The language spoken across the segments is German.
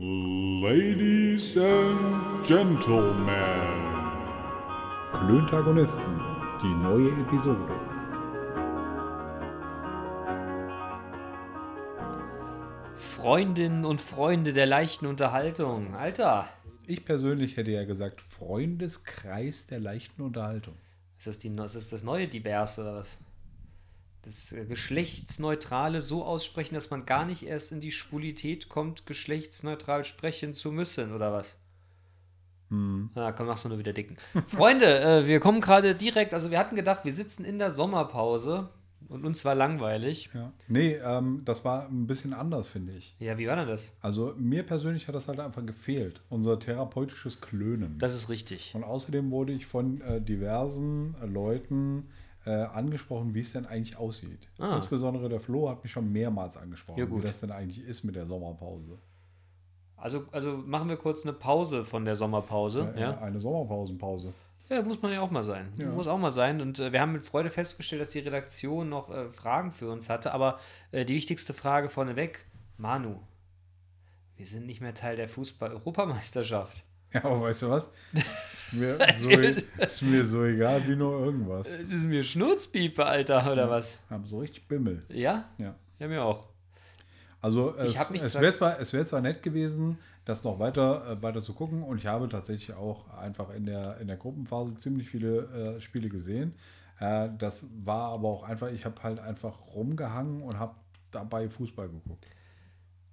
Ladies and Gentlemen. Klöntagonisten, die neue Episode. Freundinnen und Freunde der leichten Unterhaltung. Alter, Ich persönlich hätte ja gesagt, Freundeskreis der leichten Unterhaltung. ist das, die, ist das das neue Divers oder was? Das äh, Geschlechtsneutrale so aussprechen, dass man gar nicht erst in die Schwulität kommt, geschlechtsneutral sprechen zu müssen, oder was? Hm. Ja, komm, machst du nur wieder dicken. Freunde, äh, wir kommen gerade direkt, also wir hatten gedacht, wir sitzen in der Sommerpause und uns war langweilig. Ja. Nee, ähm, das war ein bisschen anders, finde ich. Ja, wie war denn das? Also mir persönlich hat das halt einfach gefehlt. Unser therapeutisches Klönen. Das ist richtig. Und außerdem wurde ich von äh, diversen äh, Leuten äh, angesprochen, wie es denn eigentlich aussieht. Ah. Insbesondere der Flo hat mich schon mehrmals angesprochen, Ja, gut. wie das denn eigentlich ist mit der Sommerpause. Also, also machen wir kurz eine Pause von der Sommerpause. Äh, ja? Eine Sommerpausenpause. Ja, muss man ja auch mal sein. Ja. Muss auch mal sein. Und äh, wir haben mit Freude festgestellt, dass die Redaktion noch äh, Fragen für uns hatte. Aber äh, die wichtigste Frage vorneweg, Manu, wir sind nicht mehr Teil der Fußball-Europameisterschaft. Ja, aber weißt du was? Ist mir, so, ist mir so egal wie nur irgendwas. Es ist mir Schnurzpiepe, Alter, oder was? Hab so richtig Bimmel. Ja? Ja. Ja, mir auch. Also es, es wäre zwar, es wär zwar nett gewesen, das noch weiter, äh, weiter zu gucken und ich habe tatsächlich auch einfach in der, in der Gruppenphase ziemlich viele äh, Spiele gesehen. Äh, das war aber auch einfach, ich habe halt einfach rumgehangen und habe dabei Fußball geguckt.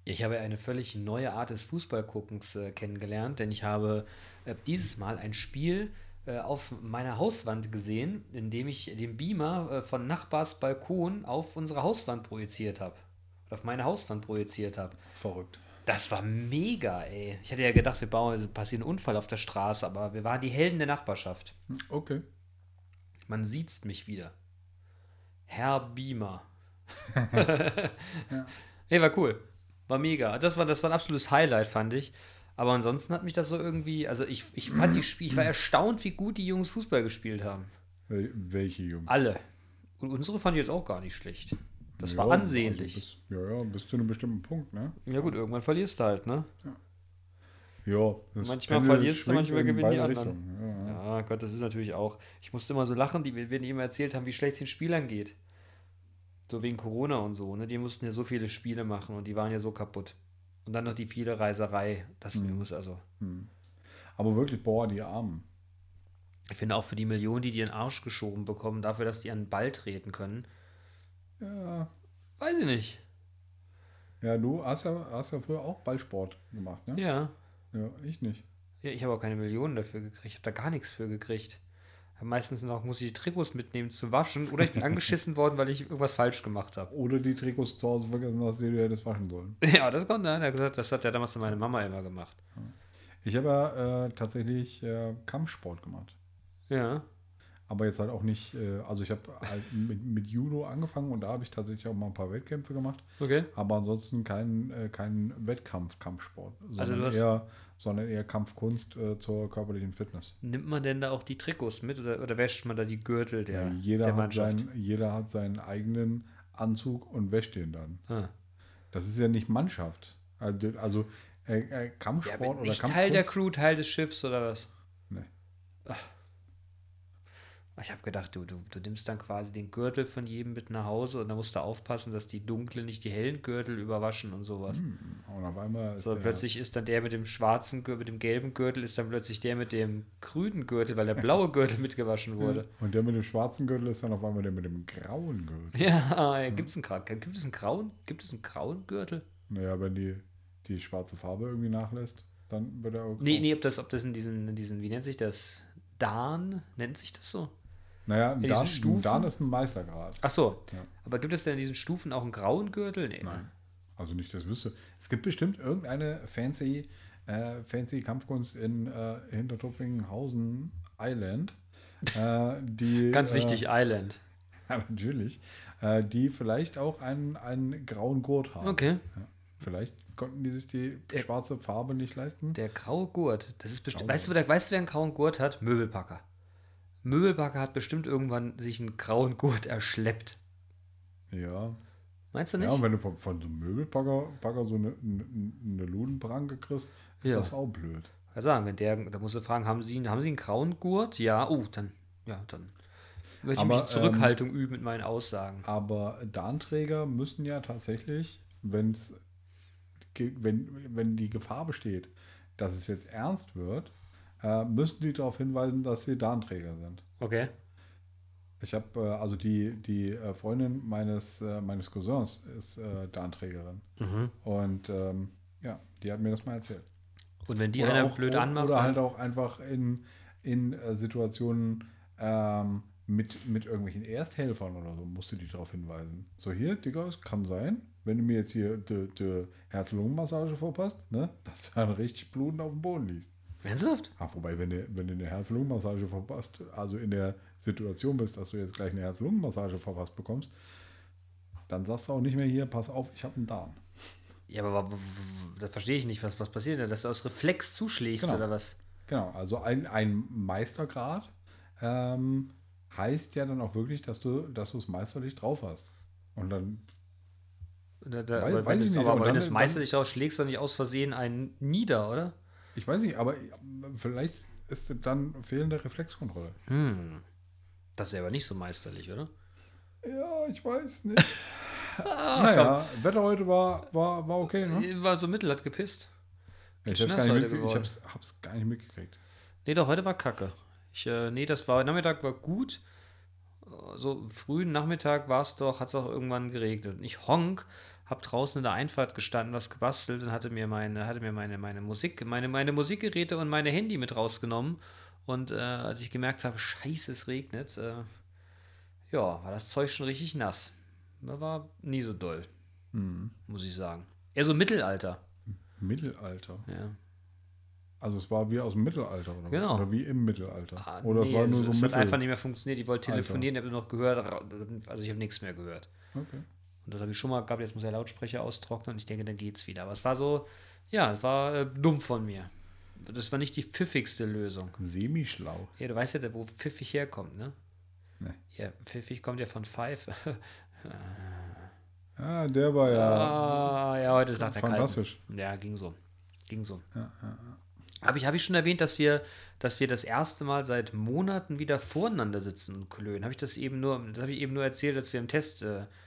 Ja, Ich habe eine völlig neue Art des Fußballguckens äh, kennengelernt, denn ich habe äh, dieses Mal ein Spiel äh, auf meiner Hauswand gesehen, in dem ich den Beamer äh, von Nachbars Balkon auf unsere Hauswand projiziert habe. Auf meine Hauswand projiziert habe. Verrückt. Das war mega, ey. Ich hatte ja gedacht, wir bauen, es passiert ein Unfall auf der Straße, aber wir waren die Helden der Nachbarschaft. Okay. Man sieht's mich wieder. Herr Beamer. Nee, war cool. War mega. Das war, das war ein absolutes Highlight, fand ich. Aber ansonsten hat mich das so irgendwie, also ich, ich fand die Spiel, ich war erstaunt, wie gut die Jungs Fußball gespielt haben. Wel welche Jungs? Alle. Und unsere fand ich jetzt auch gar nicht schlecht. Das Ja, war also ansehnlich. bis, ja, ja, bis zu einem bestimmten Punkt, ne? ja gut, irgendwann verlierst du halt, ne? Ja. das Manchmal Pendel verlierst du, manchmal in gewinnen die anderen. Ja, ja. Ja, Gott, das ist natürlich auch. Ich musste immer so lachen, die, wenn die immer erzählt haben, wie schlecht es den Spielern geht. So wegen Corona und so, ne? Die mussten ja so viele Spiele machen und die waren ja so kaputt. Und dann noch die viele Reiserei. Das Mhm. muss also. Aber wirklich, boah, die Armen. Ich finde auch für die Millionen, die die in den Arsch geschoben bekommen, dafür, dass die an den Ball treten können, Ja, weiß ich nicht. ja du hast ja, hast ja früher auch Ballsport gemacht, ne? Ja. Ja, ich nicht. ja ich habe auch keine Millionen dafür gekriegt. Ich habe da gar nichts für gekriegt. Meistens noch muss ich die Trikots mitnehmen zu waschen oder ich bin angeschissen worden, weil ich irgendwas falsch gemacht habe. Oder die Trikots zu Hause vergessen hast, die du hättest waschen sollen. Ja, das kommt, ne? Er hat gesagt, das hat ja damals meine Mama immer gemacht. Ich habe ja äh, tatsächlich äh, Kampfsport gemacht. Ja. Aber jetzt halt auch nicht, äh, also ich habe halt mit, mit Judo angefangen und da habe ich tatsächlich auch mal ein paar Wettkämpfe gemacht. Okay. Aber ansonsten keinen äh, kein Wettkampf-Kampfsport, sondern, Also eher, sondern eher Kampfkunst äh, zur körperlichen Fitness. Nimmt man denn da auch die Trikots mit oder, oder wäscht man da die Gürtel der, Ja, jeder, der hat Mannschaft? seinen, jeder hat seinen eigenen Anzug und wäscht den dann. Ah. Das ist ja nicht Mannschaft. Also, also äh, äh, Ja, Kampfsport aber oder Kampfkunst. Teil der Crew, Teil des Schiffs oder was? Nee. Ich habe gedacht, du, du, du nimmst dann quasi den Gürtel von jedem mit nach Hause und dann musst du aufpassen, dass die dunklen nicht die hellen Gürtel überwaschen und sowas. Und auf einmal ist So, plötzlich ist dann der mit dem schwarzen Gürtel, mit dem gelben Gürtel, ist dann plötzlich der mit dem grünen Gürtel, weil der blaue Gürtel mitgewaschen wurde. Und der mit dem schwarzen Gürtel ist dann auf einmal der mit dem grauen Gürtel. Ja, ja gibt es einen, gibt es einen grauen, gibt es einen grauen Gürtel? Naja, wenn die, die schwarze Farbe irgendwie nachlässt, dann wird er auch. Nee, nee, ob das, ob das in diesen, in diesen, wie nennt sich das? Dan? Nennt sich das so? Naja, ein Dan, Stufen? Dan ist ein Meistergrad. Ach so. Ja. Aber gibt es denn in diesen Stufen auch einen grauen Gürtel? Nee. Nein. Also nicht, das wüsste. Es gibt bestimmt irgendeine fancy, äh, fancy Kampfkunst in äh, Hintertupfinghausen Island. Äh, die, Ganz äh, wichtig, Island. Ja, natürlich. Äh, die vielleicht auch einen, einen grauen Gurt haben. Okay. Vielleicht konnten die sich die Der- schwarze Farbe nicht leisten. Der graue Gurt. Das ist bestimmt. Weißt du, weißt du, wer einen grauen Gurt hat? Möbelpacker. Möbelpacker hat bestimmt irgendwann sich einen grauen Gurt erschleppt. ja. Meinst du nicht? Ja, und wenn du von, von so einem Möbelbagger Bagger so eine, eine, Ludenpranke kriegst, ist Ja. das auch blöd. Ja, sagen, wenn der, da musst du fragen, haben Sie, haben Sie einen grauen Gurt? Ja, oh, dann, ja, dann möchte ich Aber, mich Zurückhaltung üben mit meinen Aussagen. Aber Darnträger müssen ja tatsächlich, wenn's, wenn, wenn die Gefahr besteht, dass es jetzt ernst wird, müssen die darauf hinweisen, dass sie Darnträger sind. Okay. Ich habe, äh, also die, die äh, Freundin meines, äh, meines Cousins ist äh, Darnträgerin. Mhm. Und ähm, ja, die hat mir das mal erzählt. Und wenn die Oder einer auch- blöd anmacht, Oder halt auch einfach in, in äh, Situationen ähm, mit, mit irgendwelchen Ersthelfern oder so, musst du die darauf hinweisen. So, hier, Digga, es kann sein, wenn du mir jetzt hier die, die Herz-Lungen-Massage verpasst, ne, dass du dann richtig blutend auf dem Boden liegst. Ernsthaft? Ach, wobei, wenn du, wenn du eine Herz-Lungen-Massage verpasst, also in der Situation bist, dass du jetzt gleich eine Herz-Lungen-Massage verpasst bekommst, dann sagst du auch nicht mehr hier, pass auf, ich habe einen Darm. Ja, aber das verstehe ich nicht, was, was passiert denn? Dass du aus Reflex zuschlägst Genau. oder was? Genau, also ein, ein Meistergrad ähm, heißt ja dann auch wirklich, dass du, dass du es meisterlich drauf hast. Und dann, Da, da, Weiß- aber weiß wenn ich es, nicht, aber wenn dann- das dann- Meister dich drauf schlägst, dann nicht aus Versehen einen nieder, oder? Ich weiß nicht, aber vielleicht ist dann fehlende Reflexkontrolle. Hm. Das ist aber nicht so meisterlich, oder? Ja, ich weiß nicht. naja, Wetter heute war, war, war okay, ne? War so mittel, hat gepisst. Ich hab's, gar nicht ich hab's, hab's gar nicht mitgekriegt. Nee, doch, heute war kacke. Ich, äh, nee, das war, Nachmittag war gut. So frühen Nachmittag war es doch, hat es auch irgendwann geregnet. Ich honk, hab draußen in der Einfahrt gestanden, was gebastelt und hatte mir meine, hatte mir meine, meine Musik, meine, meine Musikgeräte und meine Handy mit rausgenommen. Und äh, als ich gemerkt habe, scheiße, es regnet, äh, ja, war das Zeug schon richtig nass. War nie so doll, Hm. muss ich sagen. Eher so Mittelalter. Mittelalter. Ja. Also es war wie aus dem Mittelalter, oder? Genau. Oder wie im Mittelalter. Ah, oder nee, es war es, nur so es hat Mittel. einfach nicht mehr funktioniert. Ich wollte telefonieren, ich habe nur noch gehört, also ich habe nichts mehr gehört. Okay. Und das habe ich schon mal gehabt, jetzt muss der Lautsprecher austrocknen und ich denke, dann geht's wieder. Aber es war so, ja, es war äh, dumm von mir. Das war nicht die pfiffigste Lösung. Semischlau. Ja, du weißt ja, wo pfiffig herkommt, ne? Nee. Ja, pfiffig kommt ja von Pfeife. Ja, der war ja ah, ja, heute ist nach der fantastisch. Kalten. Ja, ging so. Ging so. Ja, ja, Habe ich, hab ich schon erwähnt, dass wir, dass wir das erste Mal seit Monaten wieder voreinander sitzen und klönen? Habe ich das eben nur, das habe ich eben nur erzählt, als wir im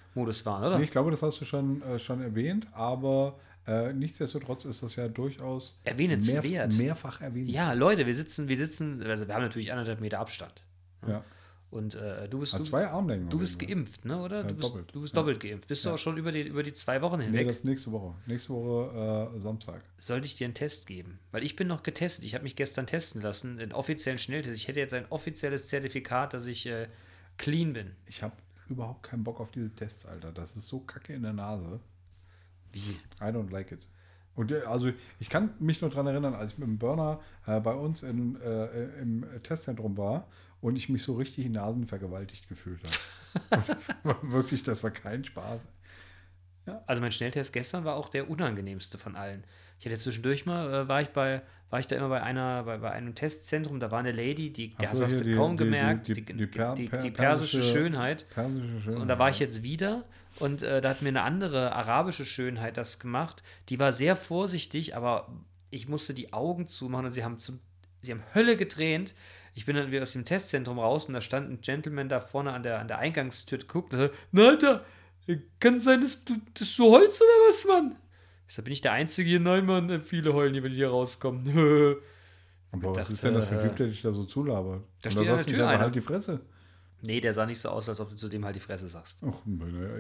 Testmodus waren, oder? Nee, ich glaube, das hast du schon, äh, schon erwähnt, aber äh, nichtsdestotrotz ist das ja durchaus Erwähnenswert. mehrfach erwähnt. Ja, Leute, wir sitzen, wir sitzen, also wir haben natürlich anderthalb Meter Abstand. ja. Und äh, du bist, du, zwei Armlängen. du bist geimpft, ne? Oder? Ja, du bist doppelt. Du bist Ja. doppelt geimpft. Bist du Ja. auch schon über die, über die zwei Wochen Nee, hinweg? das ist nächste Woche. Nächste Woche äh, Samstag. Sollte ich dir einen Test geben? Weil ich bin noch getestet. Ich habe mich gestern testen lassen, einen offiziellen Schnelltest. Ich hätte jetzt ein offizielles Zertifikat, dass ich äh, clean bin. Ich habe überhaupt keinen Bock auf diese Tests, Alter. Das ist so kacke in der Nase. Wie? I don't like it. Und der, also ich kann mich nur daran erinnern, als ich mit dem Burner äh, bei uns in, äh, im Testzentrum war und ich mich so richtig in Nasen vergewaltigt gefühlt habe. Wirklich, das war kein Spaß. Also mein Schnelltest gestern war auch der unangenehmste von allen. Ich hatte zwischendurch mal, äh, war ich bei, war ich da immer bei einer, bei, bei einem Testzentrum, da war eine Lady, die, Ach so, hast du kaum die- gemerkt, die- die, per- per- persische persische- Schönheit. Persische Schönheit. Und da war ich jetzt wieder und äh, da hat mir eine andere arabische Schönheit das gemacht. Die war sehr vorsichtig, aber ich musste die Augen zumachen und sie haben, zum, sie haben Hölle getränt. Ich bin dann wieder aus dem Testzentrum raus und da stand ein Gentleman da vorne an der, an der Eingangstür und guckte, na Alter, kann sein, dass du, dass du heulst oder was, Mann? Ich sag, bin ich der Einzige hier? Nein, Mann, viele heulen die hier rauskommen. Aber was dachte, ist denn das für ein äh, Typ, der dich da so zulabert? da steht an der du Tür einer. halt die Fresse. nee, der sah nicht so aus, als ob du zu dem halt die Fresse sagst. Ach,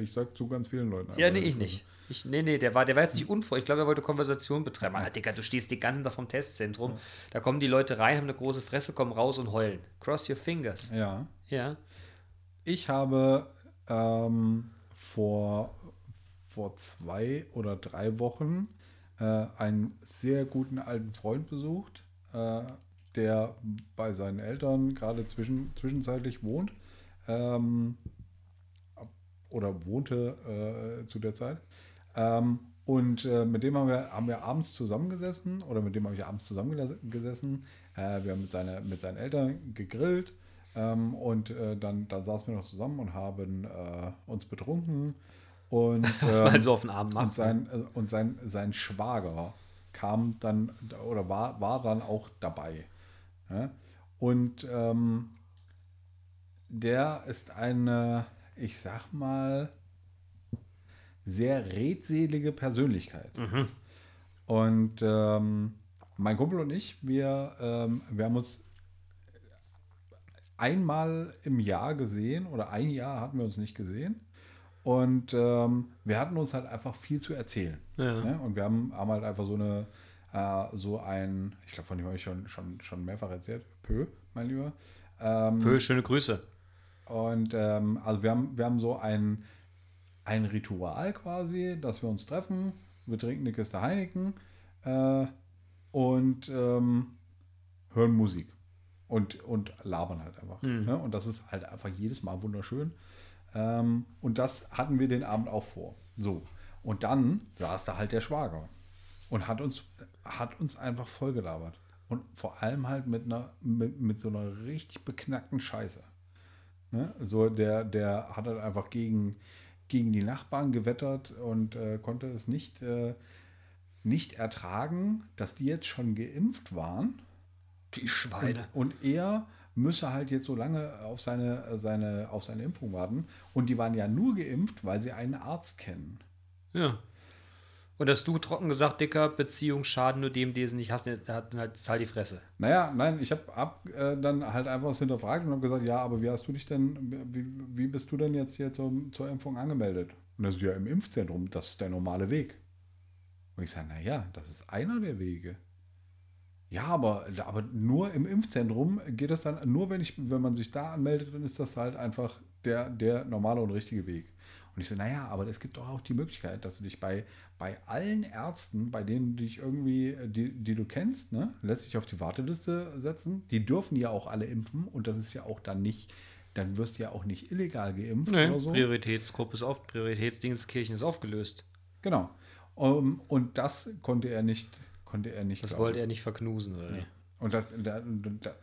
ich sag zu ganz vielen Leuten. Ja, nee, ich nicht. Ich, nee, nee, der war, der war jetzt nicht unfreundlich. Ich glaube, er wollte Konversation betreiben. Ah, Digga, du stehst den ganzen Tag vom Testzentrum. Da kommen die Leute rein, haben eine große Fresse, kommen raus und heulen. Cross your fingers. Ja. Ja. Ich habe ähm, vor, vor zwei oder drei Wochen äh, einen sehr guten alten Freund besucht, äh, der bei seinen Eltern gerade zwischen, zwischenzeitlich wohnt ähm, oder wohnte äh, zu der Zeit. Ähm, und äh, mit dem haben wir, haben wir abends zusammengesessen oder mit dem habe ich abends zusammengesessen. Äh, wir haben mit, seiner, mit seinen Eltern gegrillt ähm, und äh, dann, dann saßen wir noch zusammen und haben äh, uns betrunken Und, Was man halt so auf den und macht. sein, äh, und sein, sein Schwager kam dann oder war, war dann auch dabei. Ja? Und ähm, der ist eine, ich sag mal, sehr redselige Persönlichkeit. Und ähm, mein Kumpel und ich, wir, ähm, wir haben uns einmal im Jahr gesehen oder ein Jahr hatten wir uns nicht gesehen. Und ähm, wir hatten uns halt einfach viel zu erzählen. Ja. Ne? Und wir haben, haben halt einfach so eine, äh, so ein, ich glaube, von dem habe ich schon, schon, schon mehrfach erzählt, Pö, mein Lieber. Ähm, Pö, schöne Grüße. und ähm, also wir haben, wir haben so ein, ein Ritual quasi, dass wir uns treffen. Wir trinken eine Kiste Heineken äh, und ähm, hören Musik. Und, und labern halt einfach. Ne? Und das ist halt einfach jedes Mal wunderschön. Ähm, und das hatten wir den Abend auch vor. So. Und dann saß da halt der Schwager und hat uns, hat uns einfach vollgelabert. Und vor allem halt mit einer, mit, mit so einer richtig beknackten Scheiße. Ne? So, der, der hat halt einfach gegen, gegen die Nachbarn gewettert und äh, konnte es nicht, äh, nicht ertragen, dass die jetzt schon geimpft waren. Die Schweine. Und, und er müsse halt jetzt so lange auf seine, seine, auf seine Impfung warten. Und die waren ja nur geimpft, weil sie einen Arzt kennen. Ja. Und dass du trocken gesagt, dicker Beziehung schaden nur dem, der sie nicht hast, der hat halt halt die Fresse. Naja, nein, ich habe hab, äh, dann halt einfach was hinterfragt und habe gesagt, ja, aber wie hast du dich denn, wie, wie bist du denn jetzt hier zum, zur Impfung angemeldet? Und das ist ja im Impfzentrum, das ist der normale Weg. Und ich sage, naja, das ist einer der Wege. Ja, aber, aber nur im Impfzentrum geht es dann, nur wenn, ich, wenn man sich da anmeldet, dann ist das halt einfach der, der normale und richtige Weg. Und ich so, naja, aber es gibt doch auch die Möglichkeit, dass du dich bei, bei allen Ärzten, bei denen du dich irgendwie, die, die du kennst, ne, lässt dich auf die Warteliste setzen. Die dürfen ja auch alle impfen und das ist ja auch dann nicht, dann wirst du ja auch nicht illegal geimpft Nee, oder so. Prioritätsgruppe ist auf, Prioritätsdingskirchen ist aufgelöst. Genau. Um, und das konnte er nicht, konnte er nicht. Das glauben. wollte er nicht verknusen, oder? wie? Und das, da, da,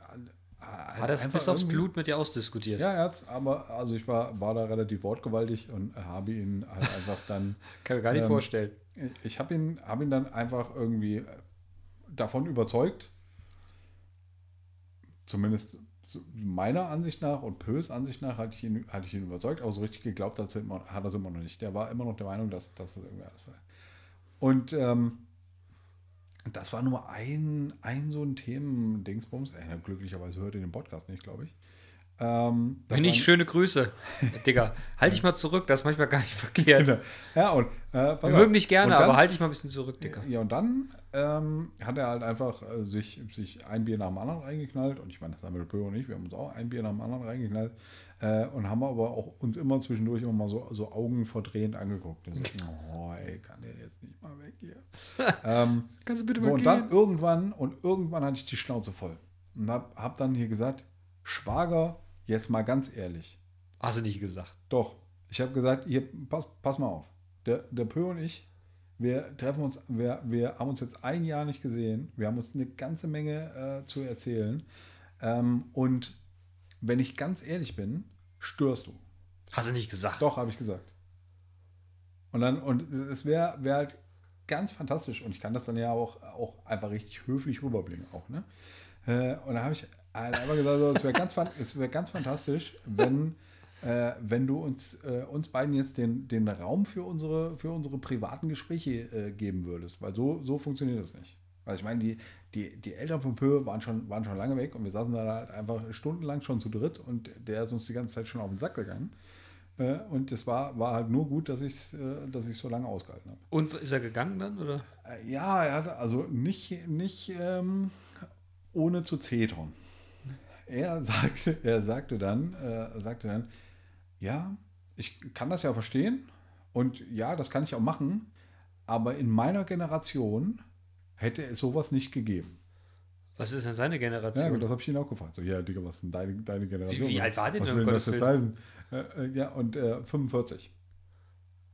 Hat das bis aufs Blut mit dir ausdiskutiert? Ja, er hat's, aber also ich war, war da relativ wortgewaltig und habe ihn halt einfach dann. Kann mir gar nicht Ähm, vorstellen. Ich, ich habe ihn, hab ihn dann einfach irgendwie davon überzeugt, zumindest meiner Ansicht nach und Pös Ansicht nach hatte ich ihn, hatte ich ihn überzeugt, aber so richtig geglaubt hat, er hat er es immer noch nicht. Der war immer noch der Meinung, dass, dass das irgendwie alles war. Und ähm, das war nur ein, ein so ein Themen-Dingsbums. Glücklicherweise hört ihr den Podcast nicht, glaube ich. Ähm, Bin ich schöne Grüße. Digga, halt dich mal zurück, das ist manchmal gar nicht verkehrt. Ja, und äh, Wir mögen dich gerne, dann- aber halt dich mal ein bisschen zurück, Digga. Ja, und dann ähm, hat er halt einfach äh, sich, sich ein Bier nach dem anderen reingeknallt. Und ich meine, das haben wir der Pö und ich, wir haben uns auch ein Bier nach dem anderen reingeknallt. Äh, und haben aber auch uns immer zwischendurch immer mal so, so augenverdrehend angeguckt. Und so, oh, ey, kann der jetzt nicht mal weg hier. ähm, Kannst du bitte so, und dann irgendwann, und irgendwann hatte ich die Schnauze voll. Und hab, hab dann hier gesagt, Schwager, jetzt mal ganz ehrlich. Hast du nicht gesagt. Doch. Ich habe gesagt, hier, pass, pass mal auf. Der, der Pö und ich, wir treffen uns, wir, wir haben uns jetzt ein Jahr nicht gesehen. Wir haben uns eine ganze Menge äh, zu erzählen. Ähm, und wenn ich ganz ehrlich bin, störst du. Hast du nicht gesagt. Doch, habe ich gesagt. Und dann, und es wäre wär halt ganz fantastisch. Und ich kann das dann ja auch, auch einfach richtig höflich rüberbringen, auch, ne? Äh, und da habe ich einfach gesagt, so, es wäre ganz, es wär ganz fantastisch, wenn, äh, wenn du uns, äh, uns beiden jetzt den, den Raum für unsere, für unsere privaten Gespräche äh, geben würdest. Weil so, so funktioniert das nicht. Also ich meine, die, die, die Eltern von Pö waren schon, waren schon lange weg und wir saßen da halt einfach stundenlang schon zu dritt und der ist uns die ganze Zeit schon auf den Sack gegangen. Äh, und es war, war halt nur gut, dass ich es äh, dass ich's so lange ausgehalten habe. Und ist er gegangen dann, oder? Äh, Ja, er hatte also nicht, nicht ähm, ohne zu zetern. Er sagte, er sagte dann, äh, sagte dann, ja, ich kann das ja verstehen und ja, das kann ich auch machen, aber in meiner Generation hätte es sowas nicht gegeben. Was ist denn seine Ja, Generation? gut, das habe ich ihn auch gefragt. So, ja, Digga, was ist denn deine, deine Generation? Wie- wie alt war der Was denn, um denn das jetzt heißen? Äh, äh, ja, und äh, 45.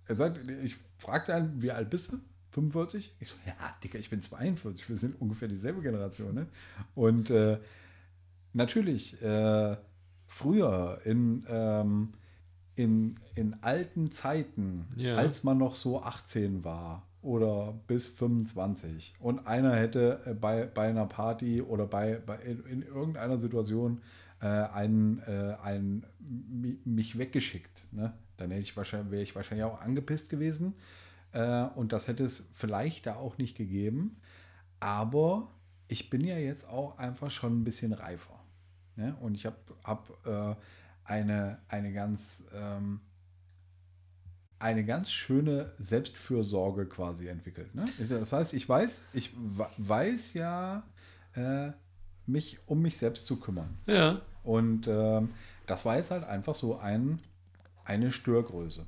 Er sagt, ich fragte ihn, wie alt bist du? 45? Ich so, ja, Digga, ich bin 42. Wir sind ungefähr dieselbe Generation. Ne? Und äh, natürlich, äh, früher in, ähm, in, in alten Zeiten, Ja. als man noch so 18 war oder bis 25 und einer hätte äh, bei, bei einer Party oder bei, bei in, in irgendeiner Situation äh, einen, äh, einen, mi- mich weggeschickt, ne? dann hätte ich wahrscheinlich, wäre ich wahrscheinlich auch angepisst gewesen. Äh, und das hätte es vielleicht da auch nicht gegeben. Aber ich bin ja jetzt auch einfach schon ein bisschen reifer. Ne? Und ich habe hab, äh, eine, eine ganz ähm, eine ganz schöne Selbstfürsorge quasi entwickelt. Ne? Das heißt, ich weiß, ich weiß ja, äh, mich um mich selbst zu kümmern. Ja. Und ähm, das war jetzt halt einfach so ein, eine Störgröße.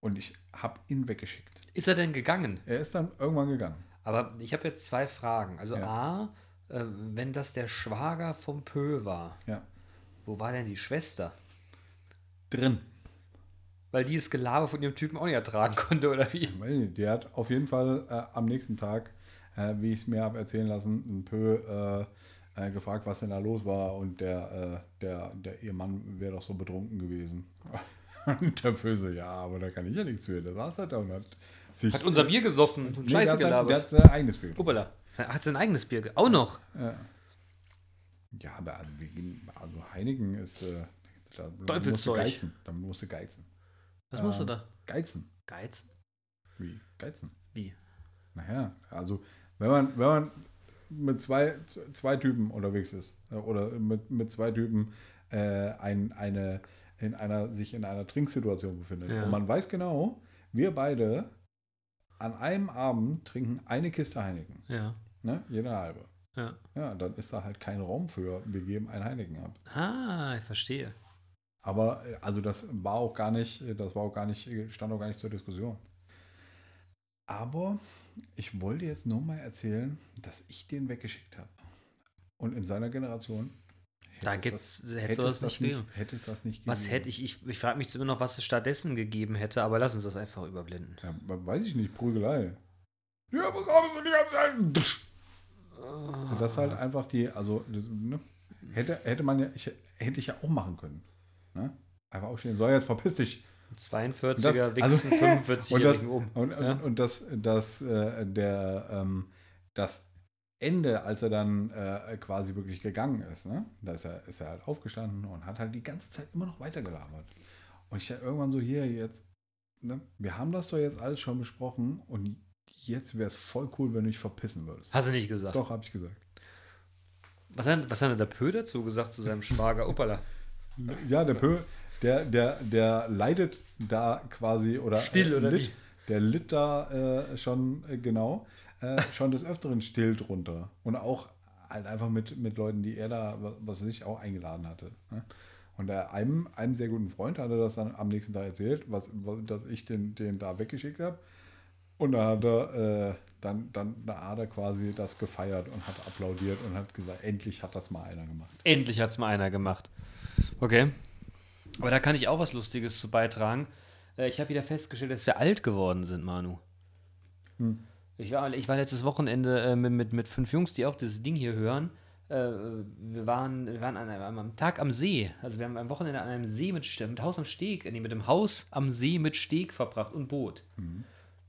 Und ich habe ihn weggeschickt. Ist er denn gegangen? Er ist dann irgendwann gegangen. Aber ich habe jetzt zwei Fragen. Also Ja. A, äh, wenn das der Schwager vom Pö war, Ja. wo war denn die Schwester? Drin. Weil die das Gelaber von ihrem Typen auch nicht ertragen konnte, oder wie? Nicht, Der hat auf jeden Fall äh, am nächsten Tag, äh, wie ich es mir habe erzählen lassen, ein Pö äh, äh, gefragt, was denn da los war. Und der, äh, der, der ihr Mann wäre doch so betrunken gewesen. Und der Pö so, ja, aber da kann ich ja nichts für. Der saß halt da und hat sich. Hat unser Bier gesoffen und Nee, Scheiße hat sein- Der gelabert. hat sein eigenes Bier. Uppala. Hat sein eigenes Bier. Auch noch. Ja, aber also, also Heineken ist. Äh, da, damit musst du Teufelszeug. geizen. Damit musst du geizen. Was musst du Ähm, da? Geizen. Geizen? Wie? Geizen. Wie? Naja, also wenn man, wenn man mit zwei, zwei Typen unterwegs ist äh, oder mit, mit zwei Typen äh, ein, eine, in einer, sich in einer Trinksituation befindet Ja. und man weiß genau, wir beide an einem Abend trinken eine Kiste Heineken, Ja. ne? jeder halbe. Ja. Ja, dann ist da halt kein Raum für, wir geben ein Heineken ab. Ah, ich verstehe. Aber äh, also das war auch gar nicht, das war auch gar nicht, stand auch gar nicht zur Diskussion. Aber ich wollte jetzt nur mal erzählen, dass ich den weggeschickt habe. Und in seiner Generation Da gibt's- das, hätte es das nicht hätte es das nicht Was gegeben. hätte ich, ich, ich frage mich immer noch, was es stattdessen gegeben hätte, aber lass uns das einfach überblenden. Ja, weiß ich nicht, Prügelei. Ja, was haben Sie die ganze Zeit? Das ist halt einfach die, also das, ne, hätte, hätte man ja, ich, hätte ich ja auch machen können. Ne? Einfach aufstehen, so jetzt verpiss dich. 42er Und das- wichsen also- 45-Jährigen um. Und, Ja. und, und das, das, äh, der, ähm, das Ende, als er dann äh, quasi wirklich gegangen ist, ne? da ist er, ist er halt aufgestanden und hat halt die ganze Zeit immer noch weitergelabert. Und ich dachte irgendwann so, hier, jetzt, ne? wir haben das doch jetzt alles schon besprochen und jetzt wäre es voll cool, wenn du dich verpissen würdest. Hast du nicht gesagt? Doch, habe ich gesagt. Was hat, was hat denn der Pö dazu gesagt zu seinem Schwager? Uppala. Ja, der Pö, der, der, der leidet da quasi oder Still, oder litt, wie? der litt da äh, schon äh, genau, äh, schon des Öfteren still drunter. Und auch halt einfach mit, mit Leuten, die er da, was weiß ich, auch eingeladen hatte. Ne? Und einem, einem sehr guten Freund hat er das dann am nächsten Tag erzählt, was, was, dass ich den, den da weggeschickt habe. Und da hat er, äh, dann, dann da hat er quasi das gefeiert und hat applaudiert und hat gesagt, endlich hat das mal einer gemacht. Endlich hat es mal einer gemacht. Okay. Aber da kann ich auch was Lustiges zu beitragen. Äh, Ich habe wieder festgestellt, dass wir alt geworden sind, Manu. Ich, war, ich war letztes Wochenende äh, mit, mit, mit fünf Jungs, die auch dieses Ding hier hören. Äh, wir waren, wir waren an einem, am Tag am See. Also wir haben am Wochenende an einem See mit, mit Haus am Steg, nee, mit dem Haus am See mit Steg verbracht und Boot.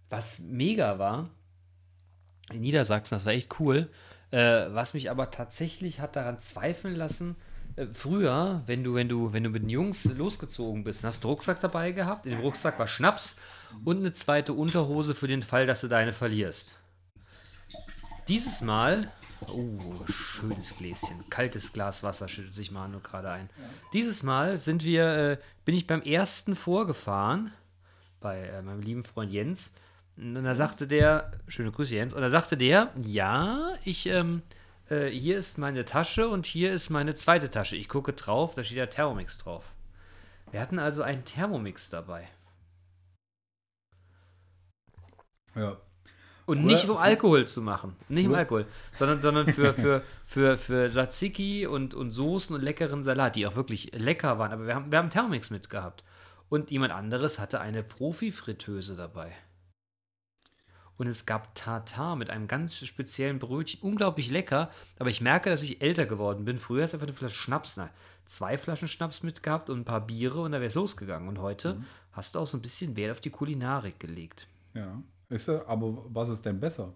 Was mega war, in Niedersachsen, das war echt cool. Äh, was mich aber tatsächlich hat daran zweifeln lassen, äh, früher, wenn du, wenn du, wenn du mit den Jungs losgezogen bist, hast du einen Rucksack dabei gehabt, in dem Rucksack war Schnaps und eine zweite Unterhose für den Fall, dass du deine verlierst. Dieses Mal, oh, schönes Gläschen, kaltes Glas Wasser schüttet sich Manu gerade ein. Dieses Mal sind wir, äh, bin ich beim ersten vorgefahren, bei äh, meinem lieben Freund Jens. Und da sagte der, schöne Grüße Jens, und da sagte der, ja, ich, ähm, äh, hier ist meine Tasche und hier ist meine zweite Tasche. Ich gucke drauf, da steht ja Thermomix drauf. Wir hatten also einen Thermomix dabei. Ja. Und Früher- nicht um Alkohol zu machen. Nicht um Alkohol. Sondern, sondern für, für, für, für Tzatziki und, und Soßen und leckeren Salat, die auch wirklich lecker waren. Aber wir haben, wir haben Thermomix mitgehabt. Und jemand anderes hatte eine Profi-Fritteuse dabei. Und es gab Tartar mit einem ganz speziellen Brötchen. Unglaublich lecker, aber ich merke, dass ich älter geworden bin. Früher hast du einfach eine Flasche Schnaps, na, zwei Flaschen Schnaps mitgehabt und ein paar Biere und dann wäre es losgegangen. Und heute Mhm. hast du auch so ein bisschen Wert auf die Kulinarik gelegt. Ja. Ist er, aber was ist denn besser?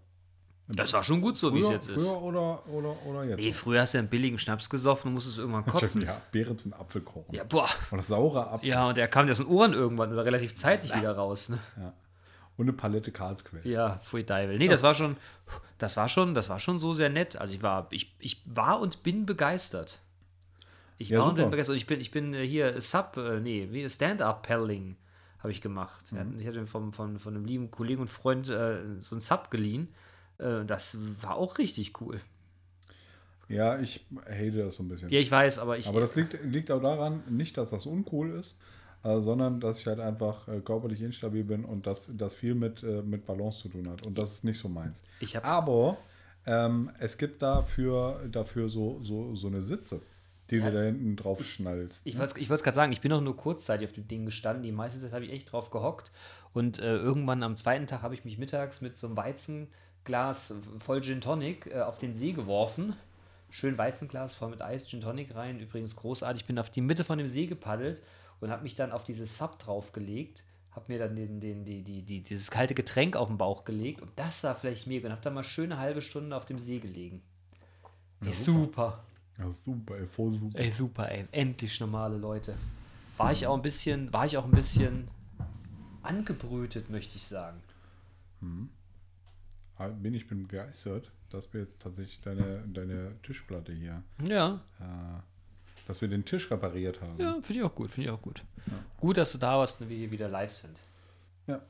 Das war schon gut so, wie es jetzt ist. früher oder, oder, oder jetzt? Nee, früher hast du einen billigen Schnaps gesoffen und musstest irgendwann kotzen. Ja, Behrensen Apfelkochen. Ja, boah. Oder saurer Apfel. Ja, und der kam ja aus den Ohren irgendwann oder relativ zeitig wieder raus. Ne? Und eine Palette Karlsquell. Ja, Pfui Deivel. Nee, das war schon, das war schon, das war schon so sehr nett. Also ich war, ich, ich war und bin begeistert. Ich Ja, war und bin begeistert. Und ich bin, ich bin äh, hier Sub, äh, nee, wie Stand-Up-Paddling habe ich gemacht. Mhm. Ich hatte vom, von, von einem lieben Kollegen und Freund äh, so ein Sub geliehen. Äh, das war auch richtig cool. Ja, ich hate das so ein bisschen. Ja, ich weiß, aber ich. Aber das liegt, liegt auch daran, nicht, dass das uncool ist, äh, sondern dass ich halt einfach äh, körperlich instabil bin und dass das viel mit, äh, mit Balance zu tun hat. Und das ist nicht so meins. Ich Aber ähm, es gibt dafür, dafür so, so, so eine Sitze, die Ja. du da hinten drauf schnallst. Ich ne? wollte es gerade sagen, ich bin auch nur kurzzeitig auf dem Ding gestanden. Die meiste Zeit habe ich echt drauf gehockt. Und äh, irgendwann am zweiten Tag habe ich mich mittags mit so einem Weizenglas voll Gin Tonic äh, auf den See geworfen. Schön Weizenglas voll mit Eis, Gin Tonic rein. Übrigens großartig. Ich bin auf die Mitte von dem See gepaddelt und habe mich dann auf dieses Sub draufgelegt. Habe mir dann den, den, die, die, die, dieses kalte Getränk auf den Bauch gelegt. Und das war vielleicht mega. Und habe dann mal schön eine halbe Stunde auf dem See gelegen. Ey, super. Ja, super, ey, voll super. Ey, super, ey. Endlich normale Leute. War ich auch ein bisschen, war ich auch ein bisschen angebrütet, möchte ich sagen. Ah, Bin ich bin begeistert, dass wir jetzt tatsächlich deine, deine Tischplatte hier, Ja, äh, dass wir den Tisch repariert haben. ja, finde ich auch gut, finde ich auch gut. Gut, dass du da warst und wir hier wieder live sind. Ja.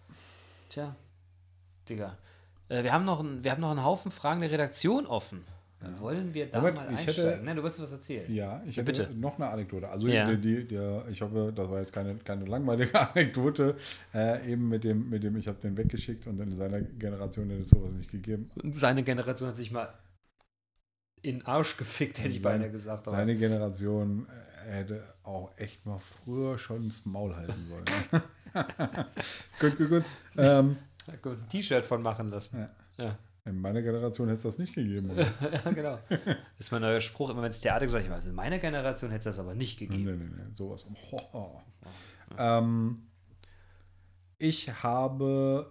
Tja, Digga. Äh, wir, haben noch einen, wir haben noch einen Haufen Fragen der Redaktion offen. Wollen wir da Moment, mal einsteigen? hätte- Nein, du wolltest was erzählen. Ja, ich Ja, hätte bitte. noch eine Anekdote. Also Ja. die, die, die, ich hoffe, das war jetzt keine, keine langweilige Anekdote. Äh, eben mit dem, mit dem, ich habe den weggeschickt und in seiner Generation hätte es sowas nicht gegeben. Und Seine Generation hat sich mal in den Arsch gefickt, hätte ich Seine- beinahe gesagt. Seine Generation äh, hätte auch echt mal früher schon das Maul halten sollen. gut, gut, gut. Ähm, Da können wir uns ein T-Shirt von machen lassen. Ja. ja. in meiner Generation hätte es das nicht gegeben. Ja, genau. Ist mein neuer Spruch, immer wenn es Theater gesagt wird. In meiner Generation hätte es das aber nicht nee, gegeben. nee, nee, sowas. Ho, ho. Ähm, ich habe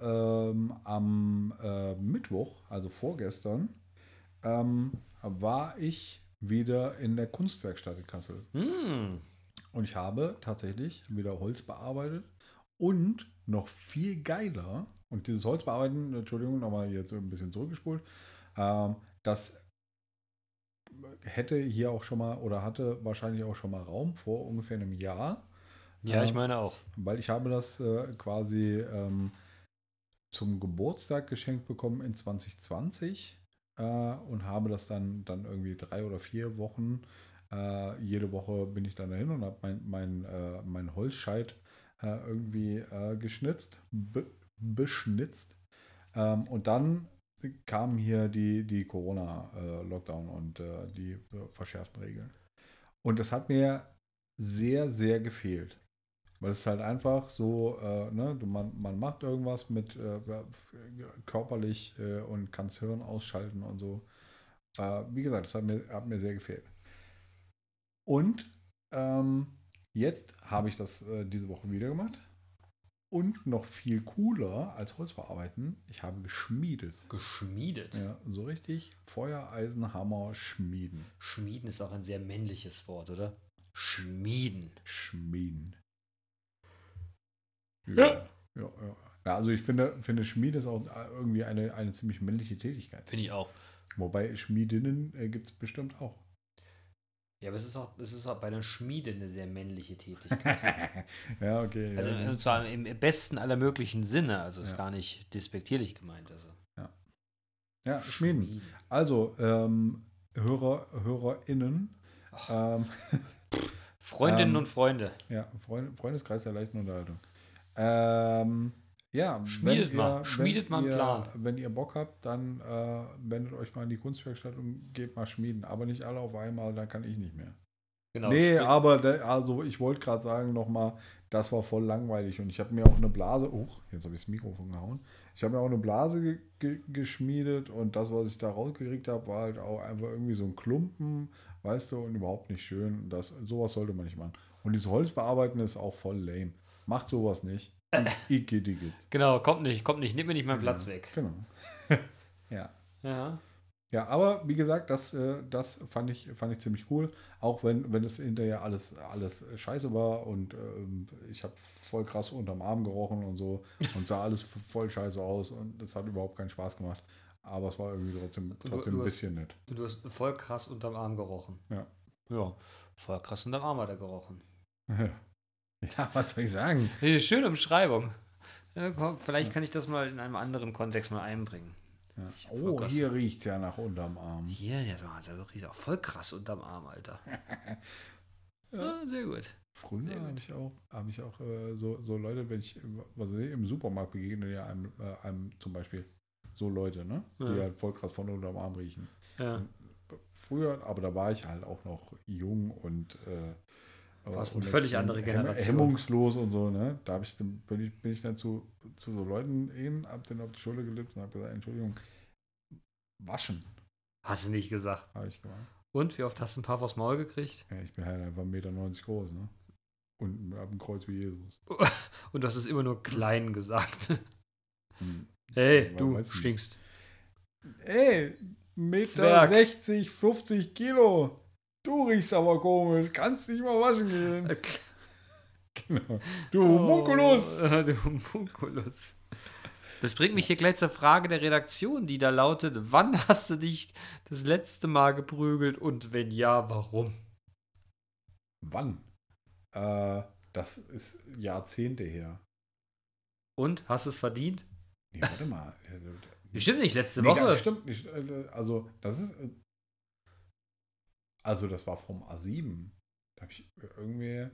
ähm, am äh, Mittwoch, also vorgestern, ähm, war ich wieder in der Kunstwerkstatt in Kassel. Hm. Und ich habe tatsächlich wieder Holz bearbeitet und noch viel geiler, und dieses Holz bearbeiten, Entschuldigung, nochmal hier so ein bisschen zurückgespult, ähm, das hätte hier auch schon mal oder hatte wahrscheinlich auch schon mal Raum vor ungefähr einem Jahr, Ja, ich Ähm, meine auch. weil ich habe das äh, quasi ähm, zum Geburtstag geschenkt bekommen in 2020 äh, und habe das dann, dann irgendwie drei oder vier Wochen, äh, jede Woche bin ich dann dahin und habe mein, mein, äh, mein Holzscheit äh, irgendwie äh, geschnitzt, be beschnitzt. Ähm, und dann kamen hier die, die Corona-Lockdown und äh, die äh, verschärften Regeln. Und das hat mir sehr, sehr gefehlt. Weil es ist halt einfach so, äh, ne, man, man macht irgendwas mit äh, körperlich äh, und kann das Hirn ausschalten und so. Äh, wie gesagt, das hat mir, hat mir sehr gefehlt. Und ähm, jetzt habe ich das äh, diese Woche wieder gemacht. Und noch viel cooler als Holzbearbeiten, ich habe geschmiedet. Geschmiedet. Ja, so richtig Feuereisenhammer schmieden. Schmieden ist auch ein sehr männliches Wort, oder? Schmieden. Schmieden. Ja. ja, ja. ja also ich finde, finde Schmiede ist auch irgendwie eine, eine ziemlich männliche Tätigkeit. Finde ich auch. Wobei Schmiedinnen äh, gibt es bestimmt auch. Ja, aber es ist auch, es ist auch bei der Schmiede eine sehr männliche Tätigkeit. ja, okay. Also ja. und zwar im besten aller möglichen Sinne. Also ist Ja. gar nicht despektierlich gemeint. Also. ja, Schmieden. Also, ähm, Hörer, HörerInnen, ähm, Freundinnen Ähm, und Freunde. ja, Freund, Freundeskreis der leichten Unterhaltung. Ähm, ja, Schmiedet mal, ihr, schmiedet mal einen ihr, Plan. Wenn ihr Bock habt, dann äh, wendet euch mal in die Kunstwerkstatt und geht mal schmieden. Aber nicht alle auf einmal, dann kann ich nicht mehr. Genau. nee, aber da, also ich wollte gerade sagen nochmal, das war voll langweilig. Und ich habe mir auch eine Blase, oh, jetzt habe ich das Mikrofon gehauen. Ich habe mir auch eine Blase ge ge geschmiedet und das, was ich da rausgekriegt habe, war halt auch einfach irgendwie so ein Klumpen, weißt du, und überhaupt nicht schön. Das, sowas sollte man nicht machen. Und dieses Holzbearbeiten ist auch voll lame. Macht sowas nicht. Ich, ich, ich, Genau, kommt nicht, kommt nicht, nimm mir nicht meinen Platz weg. Genau. ja. Ja. Ja, aber wie gesagt, das, äh, das fand, ich, fand ich ziemlich cool. Auch wenn, wenn es hinterher alles, alles scheiße war und ähm, ich habe voll krass unterm Arm gerochen und so und sah alles voll scheiße aus und es hat überhaupt keinen Spaß gemacht. Aber es war irgendwie trotzdem, Du- trotzdem du ein hast- bisschen nett. Du hast voll krass unterm Arm gerochen. Ja. Ja, voll krass unterm Arm hat er gerochen. ja, was soll ich sagen? Schöne Umschreibung. Ja, komm, vielleicht kann ich das mal in einem anderen Kontext mal einbringen. Ja. Oh, krass- hier riecht ja nach unterm Arm. Hier, ja, ja wirklich auch voll krass unterm Arm, Alter. ja, sehr gut. Früher habe ich auch, hab ich auch äh, so, so Leute, wenn ich ich, im Supermarkt begegne, ja einem, äh, einem zum Beispiel so Leute, ne? Die Ja. halt voll krass von unterm Arm riechen. Ja. Früher, aber da war ich halt auch noch jung und äh, Warst und eine völlig andere Generation. Hemmungslos und so, ne? Da hab ich, bin ich, bin ich dann zu, zu so Leuten hin, hab denen auf die Schulter gelippt und hab gesagt, Entschuldigung, waschen, Hast du nicht gesagt. habe ich gemacht. Und wie oft hast du ein paar vors Maul gekriegt? Ja, ich bin halt einfach 1,90 Meter groß, ne? Und hab ein Kreuz wie Jesus. Und du hast es immer nur klein gesagt. Hm. Hey, du ich nicht. stinkst. Ey, Meter Zwerg. 60, 50 Kilo. Du riechst aber komisch. Kannst nicht mal waschen gehen. Genau. Du Homunculus. Oh, du Homunculus. Das bringt mich hier gleich zur Frage der Redaktion, die da lautet: Wann hast du dich das letzte Mal geprügelt und wenn ja, warum? Wann? Äh, das ist Jahrzehnte her. Und hast du es verdient? Nee, warte mal. Bestimmt nicht letzte Nee, Woche. das stimmt nicht. Äh, Also, das ist. Also, das war vom A7. Da habe ich irgendwie.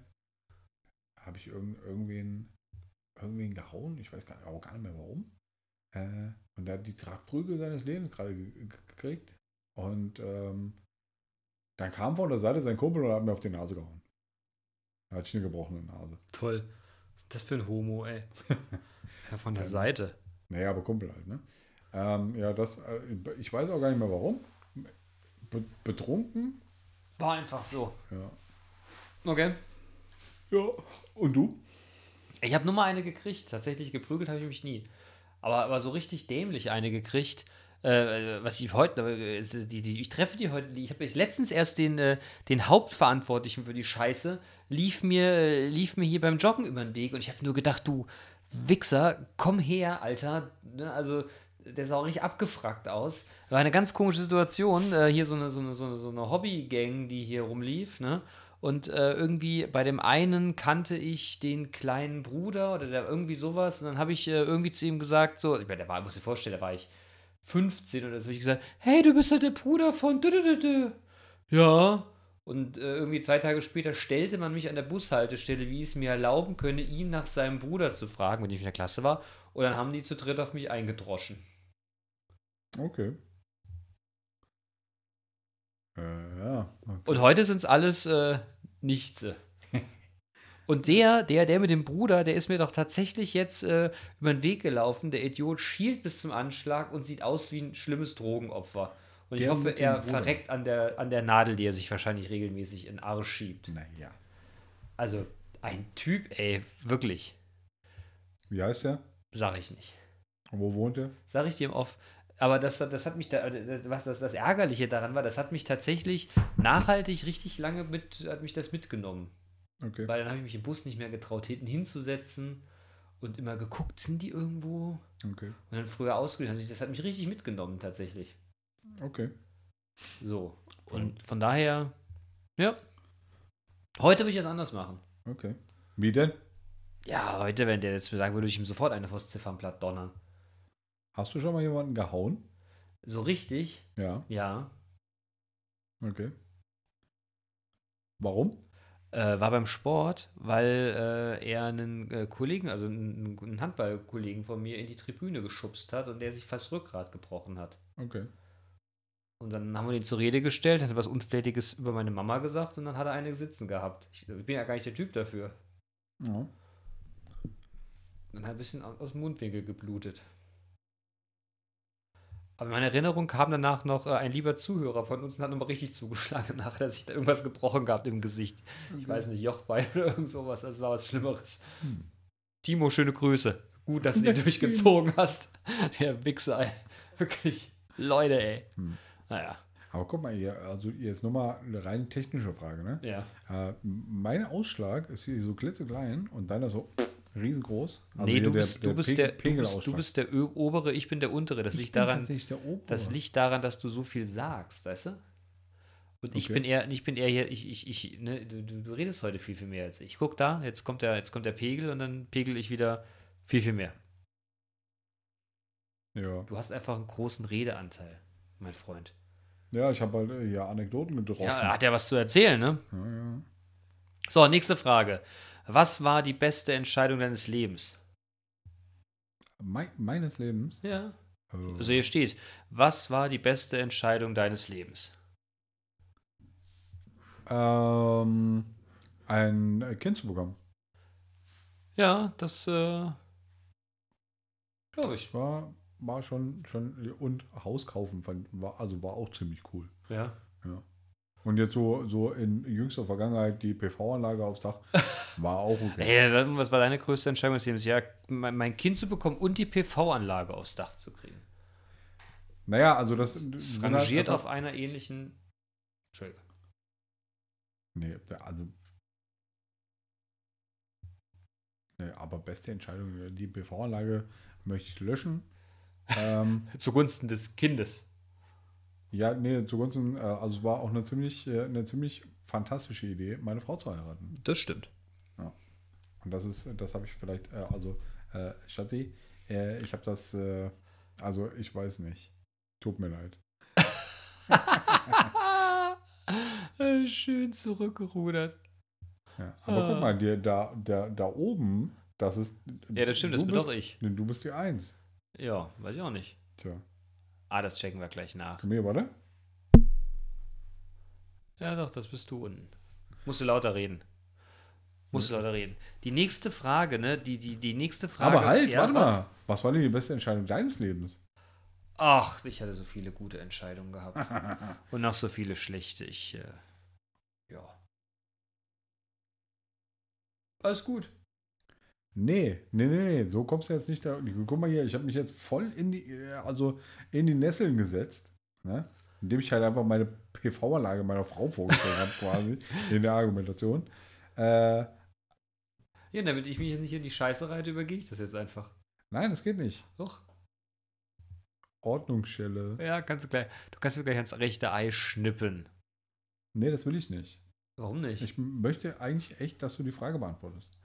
Habe ich irgend, irgendwen, irgendwen gehauen. Ich weiß gar, auch gar nicht mehr warum. Äh, und der hat die Tragprügel seines Lebens gerade ge- ge- gekriegt. Und ähm, dann kam von der Seite sein Kumpel und hat mir auf die Nase gehauen. Da hatte ich eine gebrochene Nase. Toll. Was ist das für ein Homo, ey? Ja, von der Ja. Seite. Naja, aber Kumpel halt, ne? Ähm, ja, das, äh, ich weiß auch gar nicht mehr warum. Be betrunken? War einfach so. Ja. Okay. Ja. Und du? Ich habe nur mal eine gekriegt. Tatsächlich geprügelt habe ich mich nie. Aber, aber so richtig dämlich eine gekriegt. Äh, was ich heute, äh, die, die, ich treffe die heute, ich habe jetzt letztens erst den, äh, den Hauptverantwortlichen für die Scheiße, lief mir, äh, lief mir hier beim Joggen über den Weg und ich habe nur gedacht, du Wichser, komm her, Alter. Ne, also, der sah auch richtig abgefragt aus. War eine ganz komische Situation. Äh, hier so eine, so eine, so eine, so eine Hobbygang, die hier rumlief, ne? Und äh, irgendwie bei dem einen kannte ich den kleinen Bruder oder der irgendwie sowas. Und dann habe ich äh, irgendwie zu ihm gesagt, so, ich meine, der war, muss dir vorstellen, da war ich 15 oder so, habe ich gesagt, hey, du bist halt der Bruder von. Ja. Und äh, irgendwie zwei Tage später stellte man mich an der Bushaltestelle, wie es mir erlauben könne, ihn nach seinem Bruder zu fragen, wenn ich in der Klasse war. Und dann haben die zu dritt auf mich eingedroschen. Okay. Äh, ja. Okay. Und heute sind es alles äh, Nichtse. Und der, der, der mit dem Bruder, der ist mir doch tatsächlich jetzt äh, über den Weg gelaufen. Der Idiot schielt bis zum Anschlag und sieht aus wie ein schlimmes Drogenopfer. Und ich Der hoffe, mit dem er Bruder. verreckt an der, an der Nadel, die er sich wahrscheinlich regelmäßig in den Arsch schiebt. Naja. Also ein Typ, ey, wirklich, Wie heißt der? sag ich nicht. Und wo wohnt der? Sag ich dir im Off. Aber das, das hat mich, da, das- was das, das Ärgerliche daran war, das hat mich tatsächlich nachhaltig richtig lange mit, hat mich das mitgenommen. Okay. Weil dann habe ich mich im Bus nicht mehr getraut, hinten hinzusetzen und immer geguckt, sind die irgendwo? Okay. Und dann früher ausgebildet. Das hat mich richtig mitgenommen, tatsächlich. Okay. So. Und von daher, ja. Heute würde ich es anders machen. Okay. Wie denn? Ja, heute, wenn der jetzt mir sagen würde, würde ich ihm sofort eine vors Ziffernblatt donnern. Hast du schon mal jemanden gehauen? So richtig, Ja. ja. Okay. Warum? Äh, war beim Sport, weil äh, er einen äh, Kollegen, also einen, einen Handballkollegen von mir in die Tribüne geschubst hat und der sich fast Rückgrat gebrochen hat. Okay. Und dann haben wir ihn zur Rede gestellt, hat er was Unflätiges über meine Mama gesagt und dann hat er eine sitzen gehabt. Ich bin ja gar nicht der Typ dafür. Ja. Dann hat ein bisschen au- aus dem Mundwinkel geblutet. Aber in meiner Erinnerung kam danach noch äh, ein lieber Zuhörer von uns und hat nochmal richtig zugeschlagen nach, dass sich da irgendwas gebrochen gehabt im Gesicht. Ich weiß nicht, Jochbein oder irgend sowas, das war was Schlimmeres. Hm. Timo, schöne Grüße. Gut, dass du die Der durchgezogen hast. Der Wichser, ey. Wirklich. Leute, ey. Hm. Naja, Aber guck mal, hier, also jetzt nochmal eine rein technische Frage, ne? ja. Äh, mein Ausschlag ist hier so klitzeklein und deiner so riesengroß. Also nee, du der- bist, du, bist der, du, bist, du bist der obere, ich bin der untere. Das Ich liegt daran, der das liegt daran, dass du so viel sagst, weißt du? Und ich Okay. bin eher, ich bin eher hier, ich, ich, ich, ne, du, du, redest heute viel, viel mehr als ich. Guck da, jetzt kommt der, jetzt kommt der Pegel und dann pegel ich wieder viel, viel mehr. Ja. Du hast einfach einen großen Redeanteil, mein Freund. ja, ich habe halt äh, hier Anekdoten getroffen. Ja, er hat ja was zu erzählen, ne? ja, ja. So, nächste Frage. Was war die beste Entscheidung deines Lebens? Mei- meines Lebens. Ja. Also hier steht, was war die beste Entscheidung deines Lebens? ähm, ein Kind zu bekommen. Ja, das, äh, glaube ich. War, war schon, schon und Haus kaufen, fand, war, also war auch ziemlich cool. Ja. Und jetzt so, so in jüngster Vergangenheit die PV-Anlage aufs Dach war auch okay. Hey, was war deine größte Entscheidung des Lebens? Ja, mein, Kind zu bekommen und die PV-Anlage aufs Dach zu kriegen. Naja, also das Das halt rangiert einfach- auf einer ähnlichen. Entschuldigung. Nee, also. Nee, aber beste Entscheidung, die PV-Anlage möchte ich löschen. ähm, Zugunsten des Kindes. Ja, nee, zugunsten, äh, also es war auch eine ziemlich, äh, eine ziemlich fantastische Idee, meine Frau zu heiraten. Das stimmt. Und das ist, das habe ich vielleicht, äh, also, äh, Schatzi, äh, ich habe das, äh, also ich weiß nicht. Tut mir leid. Schön zurückgerudert. Ja. Aber Ah. guck mal, dir da, da, da oben, das ist. Ja, das stimmt, das bin bist, doch ich. Du bist die Eins. Ja, weiß ich auch nicht. Tja. Ah, das checken wir gleich nach. Komm hier, warte. Ja, doch, das bist du unten. Musst du lauter reden. Musst du lauter reden. Die nächste Frage, ne? Die, die, die nächste Frage. Aber halt, Ja, warte was? mal. Was war denn die beste Entscheidung deines Lebens? Ach, ich hatte so viele gute Entscheidungen gehabt. Und auch so viele schlechte. Ich, äh, ja. Alles gut. Nee, nee, nee, nee, so kommst du jetzt nicht da. Guck mal hier, ich habe mich jetzt voll in die, äh, also in die Nesseln gesetzt, ne? indem ich halt einfach meine PV-Anlage meiner Frau vorgestellt habe, quasi, in der Argumentation. Äh, Ja, damit ich mich jetzt nicht in die Scheiße reite, übergehe ich das jetzt einfach. nein, das geht nicht. Doch. Ordnungsstelle. Ja, kannst du gleich. Du kannst mir gleich ans rechte Ei schnippen. Nee, das will ich nicht. Warum nicht? Ich möchte eigentlich echt, dass du die Frage beantwortest.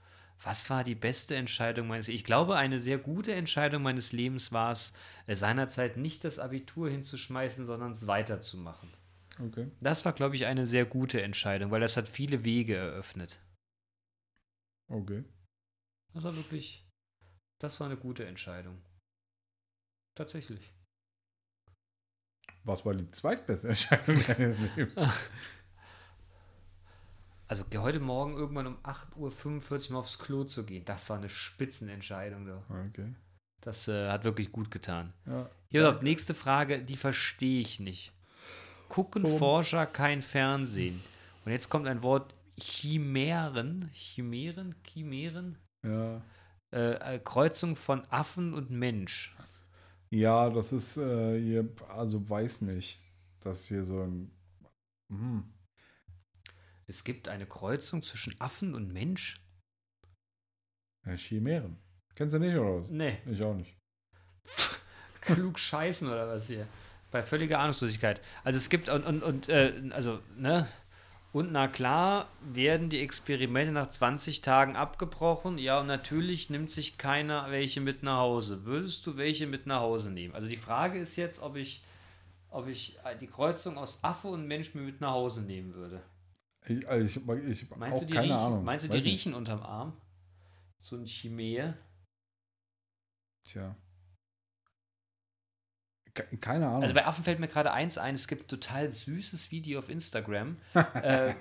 Was war die beste Entscheidung meines Ich glaube, eine sehr gute Entscheidung meines Lebens war es, äh, seinerzeit nicht das Abitur hinzuschmeißen, sondern es weiterzumachen. Okay. Das war, glaube ich, eine sehr gute Entscheidung, weil das hat viele Wege eröffnet. Okay. Das war wirklich, das war eine gute Entscheidung. Tatsächlich. Was war die zweitbeste Entscheidung deines Lebens? Also heute Morgen irgendwann um 8.45 Uhr mal aufs Klo zu gehen, das war eine Spitzenentscheidung. Du. Okay. Das äh, hat wirklich gut getan. Ja. Hier, auf, nächste Frage, die verstehe ich nicht. Gucken Warum? Forscher kein Fernsehen? Und jetzt kommt ein Wort Chimären. Chimären? Chimären? Ja. Äh, äh, Kreuzung von Affen und Mensch. Ja, das ist äh, hier, also weiß nicht. Das ist hier so ein. Hm. Es gibt eine Kreuzung zwischen Affen und Mensch? Ja, Chimären. Kennst du nicht, oder was? Nee, Ich auch nicht. klug scheißen oder was hier? Bei völliger Ahnungslosigkeit. Also es gibt und, und, und äh, also, ne? Und na klar, werden die Experimente nach 20 Tagen abgebrochen. Ja, und natürlich nimmt sich keiner welche mit nach Hause. Würdest du welche mit nach Hause nehmen? Also die Frage ist jetzt, ob ich, ob ich äh, die Kreuzung aus Affe und Mensch mir mit nach Hause nehmen würde. Ich, also ich, ich Meinst du, die keine riechen, Ahnung. meinst du, Weiß die nicht. riechen unterm Arm? So ein Chimäe? Tja. Ke- Keine Ahnung. Also bei Affen fällt mir gerade eins ein, es gibt ein total süßes Video auf Instagram. äh,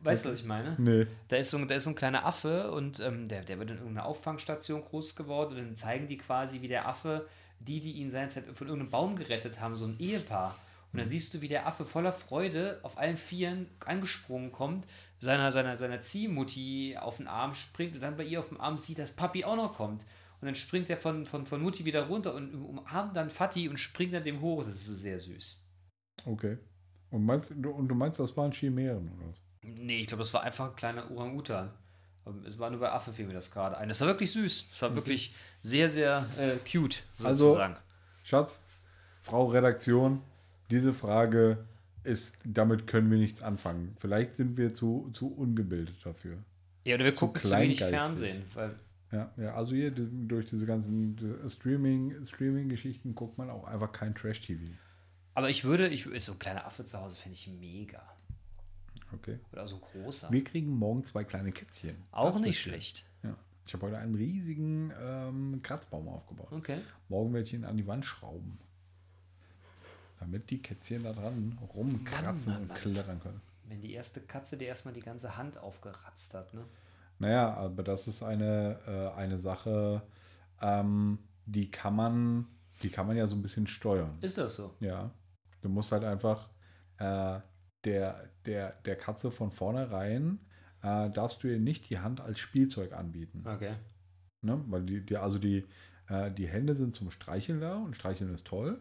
weißt du, was ich meine? nee. Da ist so, ein- da ist so ein kleiner Affe und ähm, der, der wird in irgendeiner Auffangstation groß geworden und dann zeigen die quasi, wie der Affe, die, die ihn seinerzeit von irgendeinem Baum gerettet haben, so ein Ehepaar. Und dann siehst du, wie der Affe voller Freude auf allen Vieren angesprungen kommt, seiner, seiner, seiner Ziehmutti auf den Arm springt und dann bei ihr auf dem Arm sieht, dass Papi auch noch kommt. Und dann springt er von, von, von Mutti wieder runter und umarmt dann Fatih und springt dann dem hoch. Das ist sehr süß. Okay. Und, meinst, du- und du meinst, das waren Chimären oder was? Nee, ich glaube, das war einfach ein kleiner Orang-Utan. Es war nur bei Affe fiel mir das gerade ein. Das war wirklich süß. Es war wirklich sehr, sehr äh, cute, Also- sozusagen. Schatz, Frau Redaktion, diese Frage ist, damit können wir nichts anfangen. Vielleicht sind wir zu, zu ungebildet dafür. ja, oder wir zu gucken zu wenig. Fernsehen. Ja, ja also hier durch diese ganzen Streaming, Streaming-Geschichten guckt man auch einfach kein Trash-TV. aber ich würde, ich, so ein kleiner Affe zu Hause finde ich mega. Okay. Oder so ein großer. Wir kriegen morgen zwei kleine Kätzchen. Auch Das nicht schlecht. Ja. Ich habe heute einen riesigen ähm, Kratzbaum aufgebaut. Okay. Morgen werde ich ihn an die Wand schrauben. Damit die Kätzchen da dran rumkratzen Mann, und Mann. klettern können. Wenn die erste Katze dir erstmal die ganze Hand aufgeratzt hat, ne? Naja, aber das ist eine, äh, eine Sache, ähm, die kann man, die kann man ja so ein bisschen steuern. Ist das so? Ja. Du musst halt einfach äh, der, der, der Katze von vornherein äh, darfst du ihr nicht die Hand als Spielzeug anbieten. Okay. Ne? Weil die, die, also die, äh, die Hände sind zum Streicheln da und Streicheln ist toll.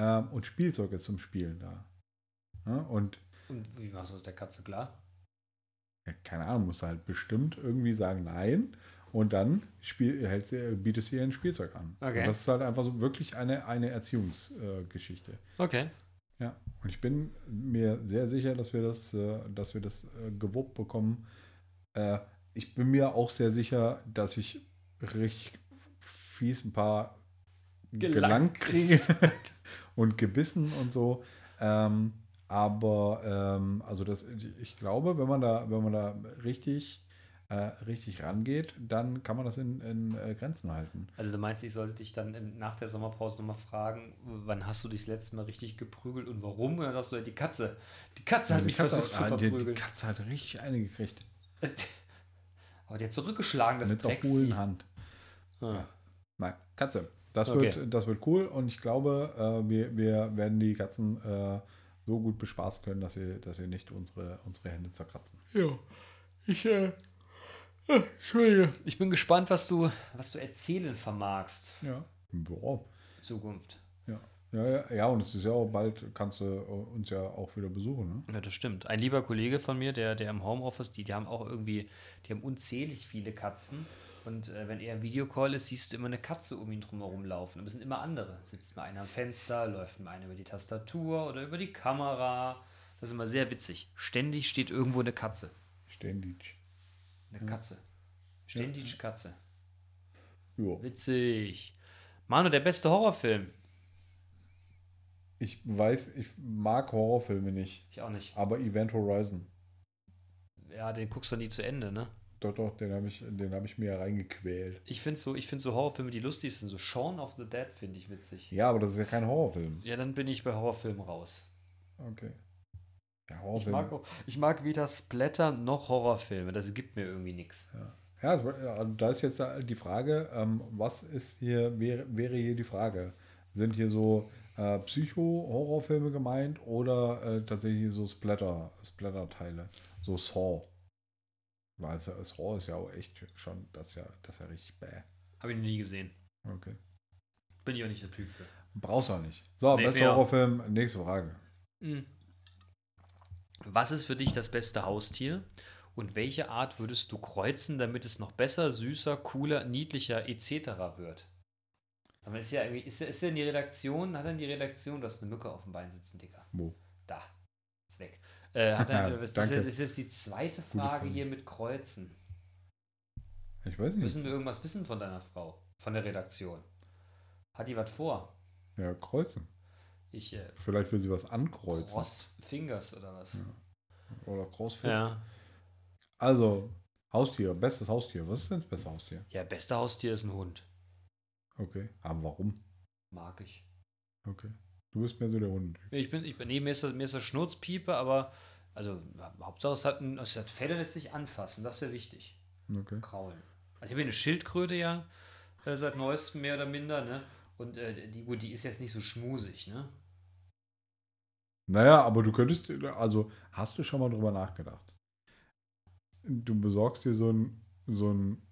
Ähm, und Spielzeug ist zum Spielen da. Ne? Und Und wie machst du das der Katze klar? ja, keine Ahnung, musst du halt bestimmt irgendwie sagen Nein und dann spiel, hältst du, bietest du ihr ein Spielzeug an. Okay. Und das ist halt einfach so wirklich eine, eine Erziehungsgeschichte. Äh. Okay. Ja, und ich bin mir sehr sicher, dass wir das, äh, dass wir das äh, gewuppt bekommen. Äh, ich bin mir auch sehr sicher, dass ich richtig fies ein paar Gelangt gelangt kriege und gebissen und so. Ähm, aber ähm, also das, ich glaube, wenn man da, wenn man da richtig, äh, richtig rangeht, dann kann man das in, in äh, Grenzen halten. Also du meinst, ich sollte dich dann im, nach der Sommerpause nochmal fragen, wann hast du dich das letzte Mal richtig geprügelt und warum? Und dann sagst du, ja, die Katze. Die Katze hat Die mich Katze, versucht ah, zu die, die verprügeln. Katze hat richtig eine gekriegt. Aber der hat zurückgeschlagen, das mit der hohlen Hand. Ah. Nein, Katze. Das, Okay. wird, das wird cool und ich glaube, äh, wir, wir werden die Katzen äh, so gut bespaßen können, dass sie, dass sie nicht unsere, unsere Hände zerkratzen. Ja, ich, äh, Entschuldige. Ich bin gespannt, was du, was du erzählen vermagst Ja. Boah. Zukunft. Ja. Ja, ja, ja, und es ist ja auch bald, kannst du uns ja auch wieder besuchen. Ne? Ja, das stimmt. Ein lieber Kollege von mir, der, der im Homeoffice, die, die haben auch irgendwie, die haben unzählig viele Katzen. Und äh, wenn er im Videocall ist, siehst du immer eine Katze um ihn drumherum laufen. Aber es sind immer andere. Sitzt mal einer am Fenster, läuft mal einer über die Tastatur oder über die Kamera. Das ist immer sehr witzig. Ständig steht irgendwo eine Katze. Ständig. Eine Katze. Ständig Katze. Ja. Witzig. Manu, der beste Horrorfilm. Ich weiß, ich mag Horrorfilme nicht, Ich auch nicht. aber Event Horizon. Ja, den guckst du nie zu Ende, ne? Doch, doch, den habe ich, den hab ich mir reingequält. Ich finde so, ich find so Horrorfilme, die lustig sind. So Shaun of the Dead finde ich witzig. Ja, aber das ist ja kein Horrorfilm. Ja, dann bin ich bei Horrorfilmen raus. Okay. Ja, Ich mag, auch- ich mag weder Splatter noch Horrorfilme. Das gibt mir irgendwie nichts. Ja, ja, da ist jetzt die Frage, ähm, was ist hier, wäre, wäre hier die Frage? Sind hier so äh, Psycho-Horrorfilme gemeint oder äh, tatsächlich so Splatter, Splatter-Teile? So Saw. Weil es- Saw ist ja auch echt schon, das ist ja, das ist ja richtig bäh. Habe ich noch nie gesehen. Okay. Bin ich auch nicht der Typ für. Brauchst du auch nicht. So, Nee, bester. Horrorfilm, nächste Frage. Hm. Was ist für dich das beste Haustier? Und welche Art würdest du kreuzen, damit es noch besser, süßer, cooler, niedlicher etc. wird? Aber ist ja irgendwie, ist, er- ist in die Redaktion, hat er in die Redaktion, du hast eine Mücke auf dem Bein sitzen, Dicker. Wo? Da. Ist weg. Äh, hat er, das ist, jetzt, ist die zweite Frage hier mit Kreuzen. Ich weiß nicht. Müssen wir irgendwas wissen von deiner Frau? Von der Redaktion? Hat die was vor? Ja, kreuzen. Ich, äh, Vielleicht will sie was ankreuzen. Cross Fingers oder was? Oder Crossfit. Ja. Also, Haustier, bestes Haustier. Was ist denn das beste Haustier? Ja, beste Haustier ist ein Hund. Okay. Aber warum? Mag ich. Okay. Du bist mehr so der Hund. Ich bin, ich bin, nee, mir ist das, mir ist das Schnurzpiepe, aber also Hauptsache es hat, ein, es hat Fälle, lässt sich anfassen, das wäre wichtig. Okay. Kraulen. Also ich habe hier eine Schildkröte ja äh, seit neuestem mehr oder minder, ne? Und äh, die, gut, die ist jetzt nicht so schmusig, ne? Naja, aber du könntest, also hast du schon mal drüber nachgedacht? Du besorgst dir so ein, so ein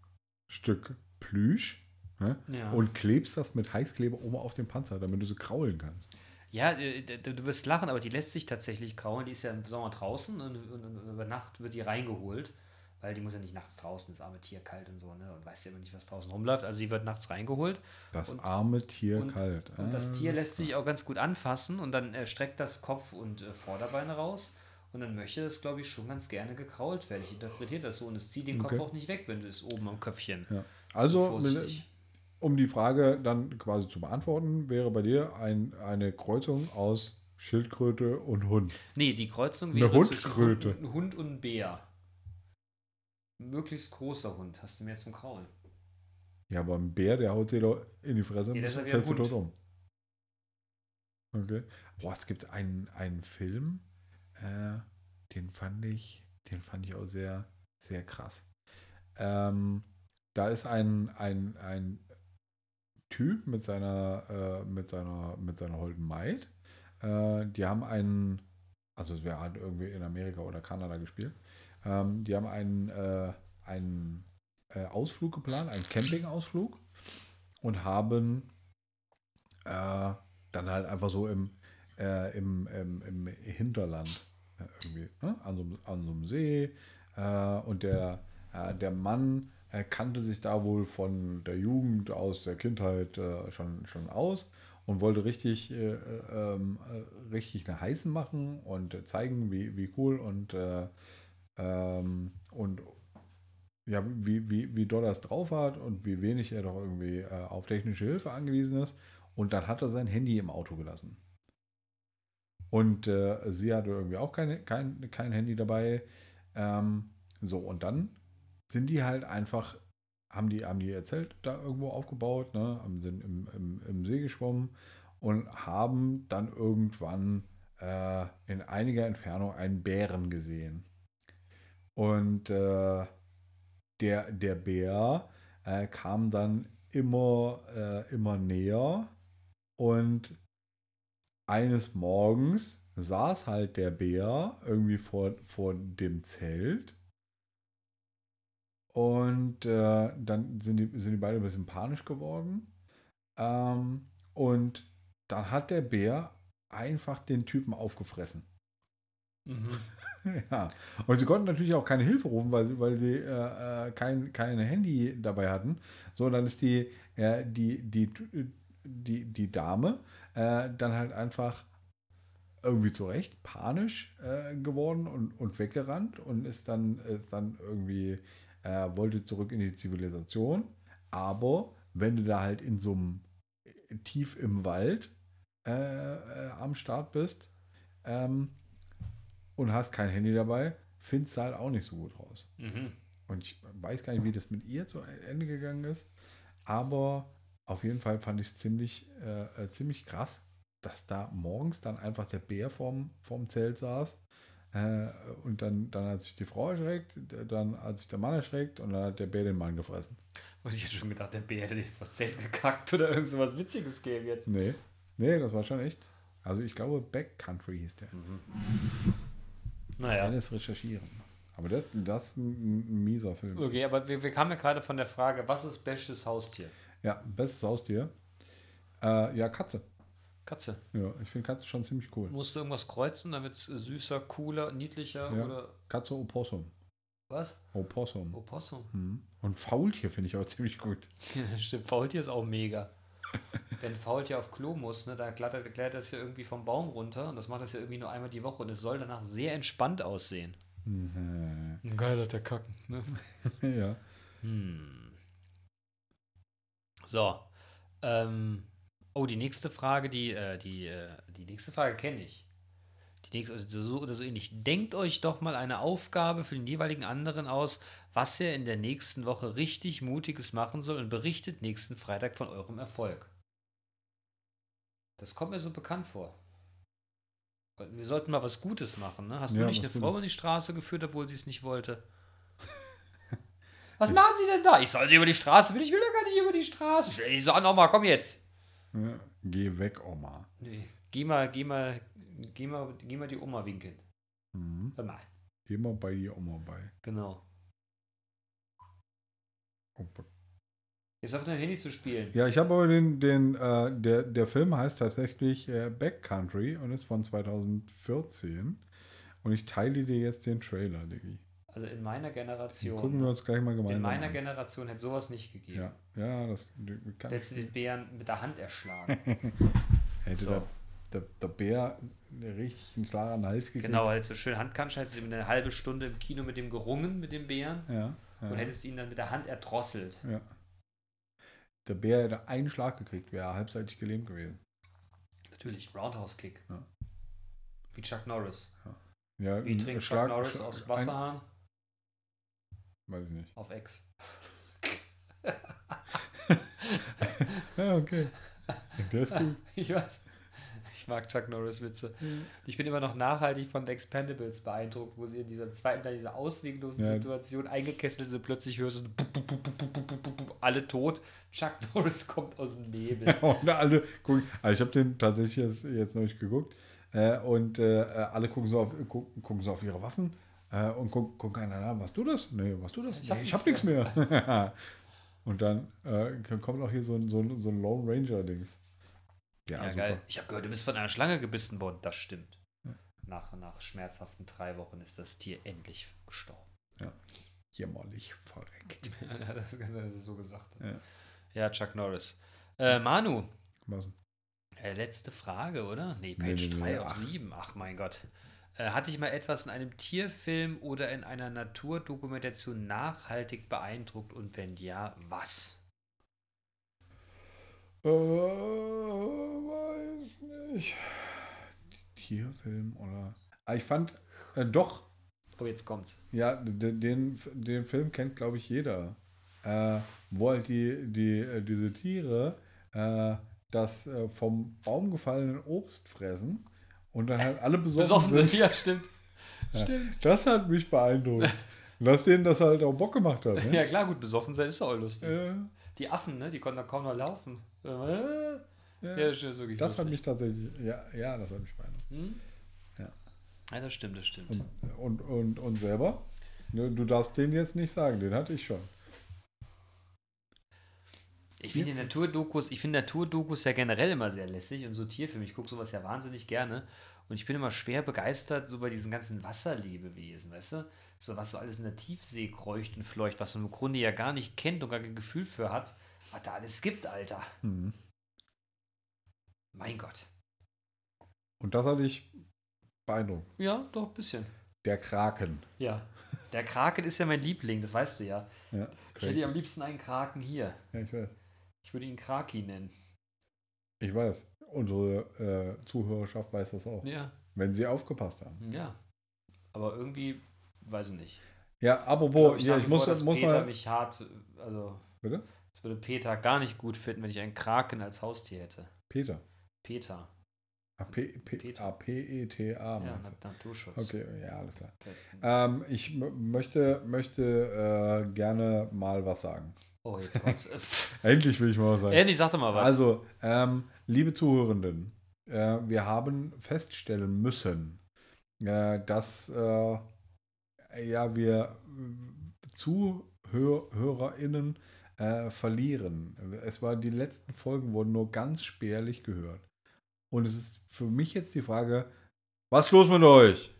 Stück Plüsch ne? Ja. und klebst das mit Heißkleber oben auf den Panzer, damit du so kraulen kannst. Ja, äh, du wirst lachen, aber die lässt sich tatsächlich kraulen. Die ist ja im Sommer draußen und, und, und über Nacht wird die reingeholt, weil die muss ja nicht nachts draußen, das arme Tier kalt und so, ne? Und weiß ja immer nicht, was draußen rumläuft. Also die wird nachts reingeholt Das Und- arme Tier kalt. und das Ah, Tier lässt sich auch ganz gut anfassen und dann äh, streckt das Kopf und äh, Vorderbeine raus. Und dann möchte das, glaube ich, schon ganz gerne gekrault werden. Ich interpretiere das so und es zieht den Okay. Kopf auch nicht weg, wenn du es oben am Köpfchen. Ja. Also, Vorsichtig. Um die Frage dann quasi zu beantworten, wäre bei dir ein, eine Kreuzung aus Schildkröte und Hund. Nee, die Kreuzung Eine wäre zwischen Hundkröte. Hund, Hund und Bär. Ein möglichst großer Hund. Hast du mehr zum Kraulen? Ja, aber ein Bär, der haut dir doch in die Fresse Nee, und fällst du tot um. Okay. Boah, es gibt einen, einen Film, äh, den fand ich, den fand ich auch sehr, sehr krass. Ähm, da ist ein, ein, ein Typ mit seiner, äh, mit seiner, mit seiner holden Maid. Äh, die haben einen, also es wäre halt irgendwie in Amerika oder Kanada gespielt. Ähm, die haben einen, äh, einen äh, Ausflug geplant, einen Campingausflug und haben äh, dann halt einfach so im, äh, im, im, im Hinterland irgendwie, ne? an, so, an so einem See und der, der Mann äh, kannte sich da wohl von der Jugend aus der Kindheit äh, schon, schon aus und wollte richtig, äh, äh, ähm, äh, richtig eine Heißen machen und äh, zeigen, wie, wie cool und, äh, ähm, und ja, wie, wie, wie doll er es drauf hat und wie wenig er doch irgendwie äh, auf technische Hilfe angewiesen ist. Und dann hat er sein Handy im Auto gelassen. Und sie hatte irgendwie auch keine, kein, kein Handy dabei. Ähm, so, und dann sind die halt einfach, haben die, haben die ihr Zelt da irgendwo aufgebaut, ne, haben- sind im, im, im See geschwommen und haben dann irgendwann äh, in einiger Entfernung einen Bären gesehen. Und äh, der, der Bär äh, kam dann immer, äh, immer näher und eines Morgens saß halt der Bär irgendwie vor, vor dem Zelt und äh, dann sind die, sind die beide ein bisschen panisch geworden ähm, und dann hat der Bär einfach den Typen aufgefressen. Mhm. Ja, und sie konnten natürlich auch keine Hilfe rufen, weil, sie- weil sie äh, äh, kein, kein Handy dabei hatten. So, dann ist die, äh, die, die, die, die Dame äh, dann halt einfach irgendwie zurecht panisch äh, geworden und, und weggerannt und ist dann, ist dann irgendwie, äh, wollte zurück in die Zivilisation. Aber wenn du da halt in so einem tief im Wald äh, äh, am Start bist, ähm, und hast kein Handy dabei, findest du halt auch nicht so gut raus. Mhm. Und ich weiß gar nicht, wie das mit ihr zu Ende gegangen ist, aber auf jeden Fall fand ich es ziemlich, äh, äh, ziemlich krass, dass da morgens dann einfach der Bär vorm, vorm Zelt saß. Äh, und dann, dann hat sich die Frau erschreckt, dann hat sich der Mann erschreckt und dann hat der Bär den Mann gefressen. Und ich hätte schon gedacht, der Bär hätte was Zelt gekackt oder irgend so was Witziges geben jetzt. Nee, nee, das war schon echt. Also ich glaube, Backcountry hieß der. Naja. Alles recherchieren. Aber das, das ist ein, ein mieser Film. Okay, aber wir, wir kamen ja gerade von der Frage, was ist bestes Haustier? Ja, bestes Haustier. Äh, ja, Katze. Katze. Ja, ich finde Katze schon ziemlich cool. Musst du irgendwas kreuzen, damit es süßer, cooler, niedlicher Ja. oder Katze Opossum. was? Opossum. Opossum. Mhm. Und Faultier finde ich auch ziemlich gut. Stimmt, Faultier ist auch mega. Wenn Faultier auf Klo muss, ne, da glattert, glattert das ja irgendwie vom Baum runter und das macht das ja irgendwie nur einmal die Woche und es soll danach sehr entspannt aussehen. Mhm. Geil, der Kacken. Ne? ja. Hm. So. Ähm, oh, die nächste Frage, die, äh, die, äh, die nächste Frage kenne ich. Die nächste, also so oder so ähnlich. Denkt euch doch mal eine Aufgabe für den jeweiligen anderen aus, was er in der nächsten Woche richtig Mutiges machen soll und berichtet nächsten Freitag von eurem Erfolg. Das kommt mir so bekannt vor. Wir sollten mal was Gutes machen, ne? Hast Ja, du nicht eine. Frau in die Straße geführt, obwohl sie es nicht wollte? Was machen Sie denn da? Ich soll sie über die Straße. will. Ich will doch gar nicht über die Straße. Stell dich so an, Oma, komm jetzt. Ja, geh weg, Oma. Nee. Geh mal, geh mal, geh mal, geh mal die Oma winkeln. Mhm. Hör mal. Geh mal bei die Oma bei. Genau. Opa. Jetzt auf deinem Handy zu spielen. Ja, ich habe aber den, den äh, der, der Film heißt tatsächlich äh, Backcountry und ist von 2014. Und ich teile dir jetzt den Trailer, Diggi. Also in meiner Generation. gucken wir uns gleich mal in gemeinsam meiner an. Generation hätte sowas nicht gegeben. Ja, ja, das kann hättest du den Bären mit der Hand erschlagen. Hätte So. der, der, der Bär richtig einen Schlag an den Hals gekriegt. genau, halt so schön Handkansch, hättest du eine halbe Stunde im Kino mit dem gerungen, mit dem Bären. Ja, ja, Und hättest ihn dann mit der Hand erdrosselt. ja. Der Bär hätte einen Schlag gekriegt, wäre halbseitig gelähmt gewesen. Natürlich, Roundhouse-Kick. Ja. Wie Chuck Norris. Ja, Wie ein trinkt Schlag- Chuck Norris aus Wasserhahn? Weiß ich nicht. Auf Ex. ja, okay. Der ist gut. Ich weiß. Ich mag Chuck Norris Witze. Ich bin immer noch nachhaltig von The Expendables beeindruckt, wo sie in diesem zweiten Teil dieser ausweglosen ja. Situation eingekesselt sind. Plötzlich hörst du alle tot. Chuck Norris kommt aus dem Nebel. und alle gucken. Also ich habe den tatsächlich jetzt, noch nicht geguckt. Äh, und äh, äh, alle gucken so, auf, gucken so auf ihre Waffen äh, und gucken, gucken einander an, was du das? Nee, was du das? Ich hab nee, hab nichts nichts mehr. und dann äh, kommt auch hier so ein, so ein, so ein Lone Ranger-Dings. Ja, super. geil. Ich habe gehört, du bist von einer Schlange gebissen worden. Das stimmt. Nach, nach schmerzhaften drei Wochen ist das Tier endlich gestorben. Jämmerlich verreckt. Ja, das es so gesagt. Ja. Ja, Chuck Norris. Äh, Manu, Was? äh, letzte Frage, oder? Nee, Nee, Page nee, nee, 3 auf ach. 7. Ach mein Gott. Äh, hat dich mal etwas in einem Tierfilm oder in einer Naturdokumentation nachhaltig beeindruckt und wenn ja, was? Äh, weiß nicht. Tierfilm oder. Ah, ich fand äh, doch, Oh, jetzt kommt's. ja, den, den, den Film kennt, glaube ich, jeder. Äh, wo halt die, die, äh, diese Tiere äh, das äh, vom Baum gefallene Obst fressen und dann halt alle besoffen, Besoffen sind, sind. ja, stimmt. Ja. Stimmt. Das hat mich beeindruckt. Und dass denen das halt auch Bock gemacht hat. Ne? Ja, klar, gut, besoffen sein ist auch lustig. Äh, Die Affen, ne, die konnten da kaum noch laufen. Äh, ja. Ja, das Das hat lustig. mich tatsächlich, ja, ja, das hat mich beeindruckt. Hm? Ja. Ja, das stimmt, das stimmt. Und, und, und, und selber? Ne, Du darfst den jetzt nicht sagen, den hatte ich schon. Ich finde Naturdokus, ich finde Naturdokus ja generell immer sehr lässig und so Tierfilme. Ich gucke sowas ja wahnsinnig gerne. Und ich bin immer schwer begeistert, so bei diesen ganzen Wasserlebewesen, weißt du? So was so alles in der Tiefsee kreucht und fleucht, was man im Grunde ja gar nicht kennt und gar kein Gefühl für hat, was da alles gibt, Alter. Mhm. Mein Gott. Und das hatte ich beeindruckt. Ja, doch, ein bisschen. Der Kraken. Ja. Der Kraken ist ja mein Liebling, das weißt du ja. Ja, Ich hätte am liebsten einen Kraken hier. ja ich weiß. Ich würde ihn Kraki nennen. Ich weiß. Unsere äh, Zuhörerschaft weiß das auch. Ja. Wenn sie aufgepasst haben. Ja. Aber irgendwie, weiß ich nicht. Ja, apropos, ich ja, ich wie muss, vor, dass muss Peter mal. mich hart, also Bitte? das würde Peter gar nicht gut finden, wenn ich einen Kraken als Haustier hätte. Peter. Peter. Ah, P, P, Peter. ah, P-E-T-A. ja, Naturschutz. Okay, ja, alles klar. Ähm, ich möchte, möchte äh, gerne mal was sagen. Oh, jetzt kommt's. Endlich will ich mal was sagen. Endlich, sag doch mal was. Also, ähm, liebe Zuhörenden, äh, wir haben feststellen müssen, äh, dass äh, ja, wir ZuhörerInnen äh, verlieren. Es war die letzten Folgen wurden nur ganz spärlich gehört. Und es ist für mich jetzt die Frage, was ist los mit euch?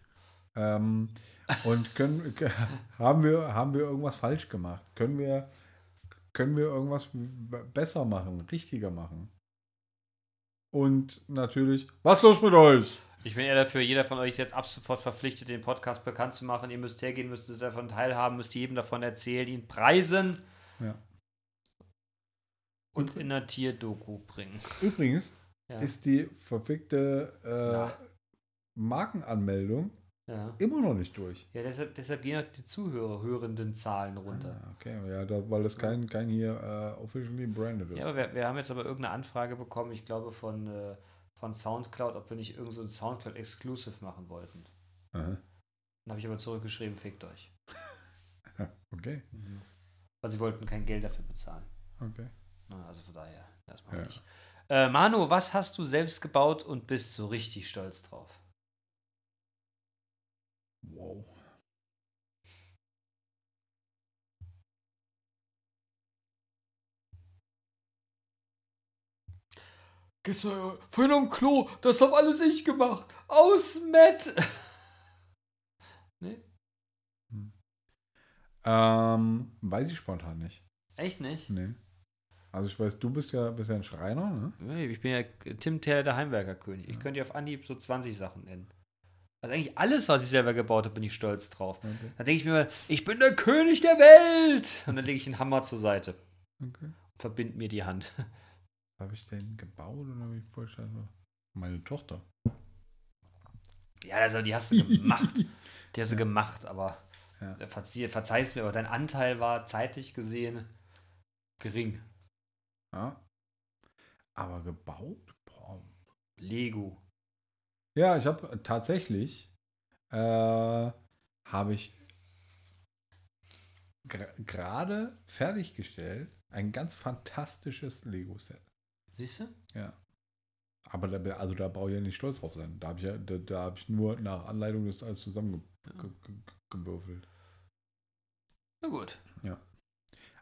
Ähm, und können, haben, wir, haben wir irgendwas falsch gemacht? Können wir, können wir irgendwas besser machen, richtiger machen? Und natürlich, was ist los mit euch? ich bin eher dafür, jeder von euch ist jetzt ab sofort verpflichtet, den Podcast bekannt zu machen. Ihr müsst hergehen, müsst es davon teilhaben, müsst jedem davon erzählen, ihn preisen Ja. und in einer Tierdoku bringen. Übrigens Ja. ist die verfickte äh, Markenanmeldung ja. immer noch nicht durch. ja, deshalb, deshalb gehen auch die Zuhörer, hörenden Zahlen runter. Ah, okay, ja, da, weil das kein, kein hier äh, officially branded ist. Ja, aber wir, wir haben jetzt aber irgendeine Anfrage bekommen, ich glaube von, äh, von Soundcloud, ob wir nicht irgend so ein Soundcloud Exclusive machen wollten. Aha. Dann habe ich aber zurückgeschrieben, fickt euch. Okay, Weil sie wollten kein Geld dafür bezahlen. okay. Na, also von daher, das machen Ja. nicht. Äh, Manu, was hast du selbst gebaut und bist so richtig stolz drauf? Wow. Gestern, vorhin am Klo, das hab alles ich gemacht. Aus Matt. nee, Ähm, weiß ich spontan nicht. echt nicht? Nee. Also ich weiß, du bist ja, bist ja ein Schreiner, ne? Nee, Ich bin ja Tim Taylor, der Heimwerkerkönig. Ich könnte dir auf Anhieb so 20 Sachen nennen. Also eigentlich alles, was ich selber gebaut habe, bin ich stolz drauf. Okay. Da denke ich mir mal, ich bin der König der Welt. Und dann lege ich den Hammer zur Seite. okay. Verbind mir die Hand. Habe ich den gebaut oder habe ich vollständig? Meine Tochter. Ja, also die hast du gemacht. Die hast du gemacht, aber Ja. verzieh, verzeih's mir, aber dein Anteil war zeitlich gesehen gering. Ja. Aber gebaut? Boah. Lego. Ja, ich habe tatsächlich äh, habe ich gerade fertiggestellt ein ganz fantastisches Lego-Set. Siehst du? Ja. Aber da, also da brauche ich ja nicht stolz drauf sein. Da habe ich ja, da, da habe ich nur nach Anleitung das alles zusammengewürfelt. Na gut.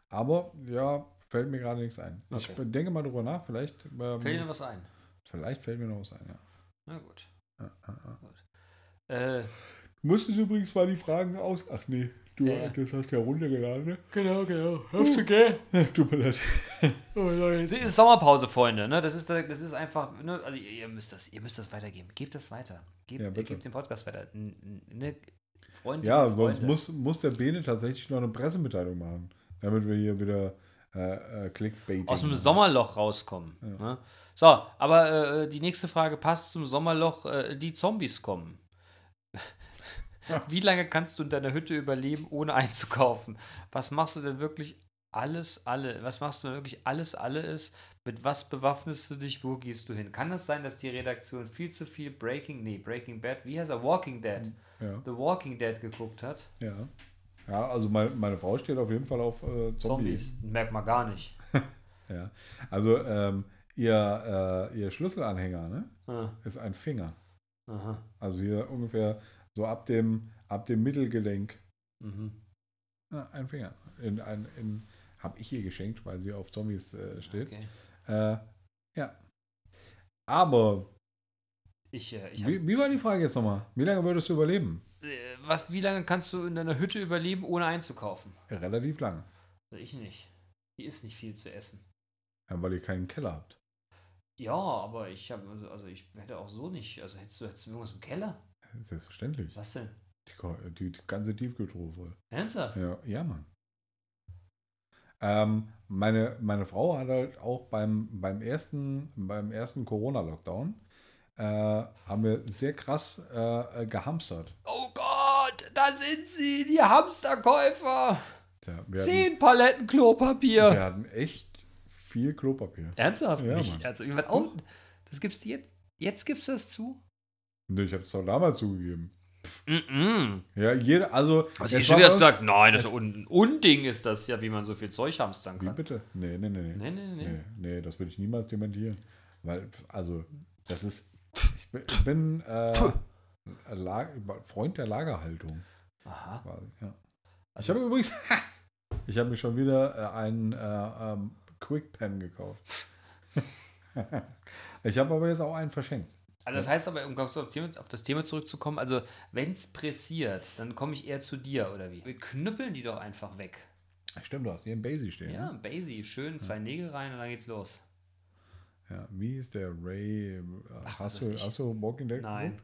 Aber ja, fällt mir gerade nichts ein. Ich Okay. denke mal drüber nach. Vielleicht, ähm, Fällt noch was ein? vielleicht fällt mir noch was ein. Ja. Na gut. Ja, ja, ja. Äh, Du musstest übrigens mal die Fragen aus. Ach nee, du das hast ja runtergeladen, ne? genau, genau. Hörst du, gell? Tut mir leid. Es ist Sommerpause, Freunde. Ne? Das, ist, das ist einfach. Ne? Also ihr, müsst das, ihr müsst das weitergeben. Gebt das weiter. Gebt, gebt den Podcast weiter. Ne? Freunde, Ja, sonst Freunde. muss, muss der Bene tatsächlich noch eine Pressemitteilung machen, damit wir hier wieder äh, äh, Clickbaiting aus dem. Sommerloch rauskommen. Ne? So, aber äh, die nächste Frage passt zum Sommerloch. Äh, die Zombies kommen. Wie lange kannst du in deiner Hütte überleben, ohne einzukaufen? Was machst du denn wirklich alles, alle? Was machst du, wenn wirklich alles, alle ist? Mit was bewaffnest du dich? Wo gehst du hin? Kann es sein, dass die Redaktion viel zu viel Breaking, nee, Breaking Bad, wie heißt er? Walking Dead. Ja, The Walking Dead geguckt hat. ja. Ja, also meine, meine Frau steht auf jeden Fall auf äh, Zombies. Zombies. Merkt man gar nicht. Ja. Also ähm, ihr, äh, ihr Schlüsselanhänger ne, Ah, ist ein Finger. aha. Also hier ungefähr so ab dem, ab dem Mittelgelenk. Mhm. Ja, ein Finger. In, ein, in, habe ich ihr geschenkt, weil sie auf Zombies äh, steht. Okay. Äh, ja. Aber, Ich, äh, ich hab, wie, wie war die Frage jetzt nochmal? Wie lange würdest du überleben? Äh, was, wie lange kannst du in deiner Hütte überleben, ohne einzukaufen? Relativ lang. Also ich nicht. Hier ist nicht viel zu essen. Ja, weil ihr keinen Keller habt. Ja, aber ich habe, also- also ich hätte auch so nicht. Also hättest du, hättest du irgendwas im Keller? Selbstverständlich. Was denn? Die, die, die ganze Tiefkühltruhe voll. Ernsthaft? Ja, ja Mann. Ähm, meine, meine Frau hat halt auch beim, beim ersten, beim ersten Corona-Lockdown äh, haben wir sehr krass äh, gehamstert. Oh Gott, da sind sie, die Hamsterkäufer. Ja, wir, hatten, Zehn Paletten Klopapier. wir hatten echt viel Klopapier. Ernsthaft? Ja, nicht. Was auch, das gibt's jetzt. Jetzt gibt's das zu? Nö, ich habe es doch damals zugegeben. Mhm. Ja, jeder, also. Also ich schon wieder gesagt, nein, das ist ein Unding ist das ja, wie man so viel Zeug hamstern Wie kann. bitte? Nee, nee, nee. nee. Nee, nee, nee. Nee, nee, das würde ich niemals dementieren. Weil, also, das ist. Ich bin, ich bin äh, La Freund der Lagerhaltung. Aha. Ja. Ich habe übrigens. ich habe mir schon wieder äh, einen äh, ähm, Quick Pen gekauft. ich habe aber jetzt auch einen verschenkt. Also das heißt aber, um auf, das Thema zurückzukommen, also wenn es pressiert, dann komme ich eher zu dir, oder wie? Wir knüppeln die doch einfach weg. Stimmt, du hast hier ein Basie stehen. Ja, Ne? Basie, schön, zwei Nägel rein und dann geht's los. Ja. Wie ist der Ray? äh, Ach, hast, du, hast du Walking Dead Nein.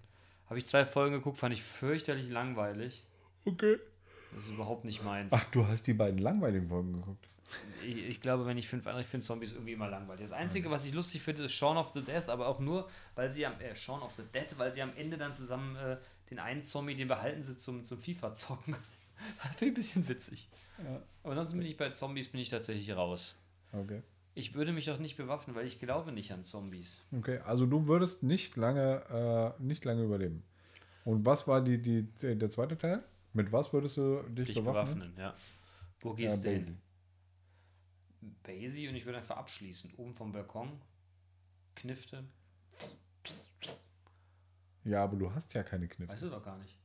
Habe ich zwei Folgen geguckt, fand ich fürchterlich langweilig. Okay. Das ist überhaupt nicht meins. Ach, du hast die beiden langweiligen Folgen geguckt. Ich, ich glaube, wenn ich fünf andere, ich finde Zombies irgendwie immer langweilig. Das Einzige, was ich lustig finde, ist Shaun of the Death, aber auch nur, weil sie am, äh, Shaun of the Dead, weil sie am Ende dann zusammen äh, den einen Zombie, den behalten sie zum, zum FIFA zocken. das finde ich ein bisschen witzig. Ja. Aber ansonsten bin ich bei Zombies bin ich tatsächlich raus. Okay. Ich würde mich doch nicht bewaffnen, weil ich glaube nicht an Zombies. Okay, also du würdest nicht lange, äh, nicht lange überleben. Und was war die, die, der zweite Teil? Mit was würdest du dich Dich bewaffnen? bewaffnen, ja. Wo Ja, gehst du Basie. hin? Basie und ich würde einfach abschließen. Oben vom Balkon. Knifte. Ja, aber du hast ja keine Kniffe. Weißt du doch gar nicht.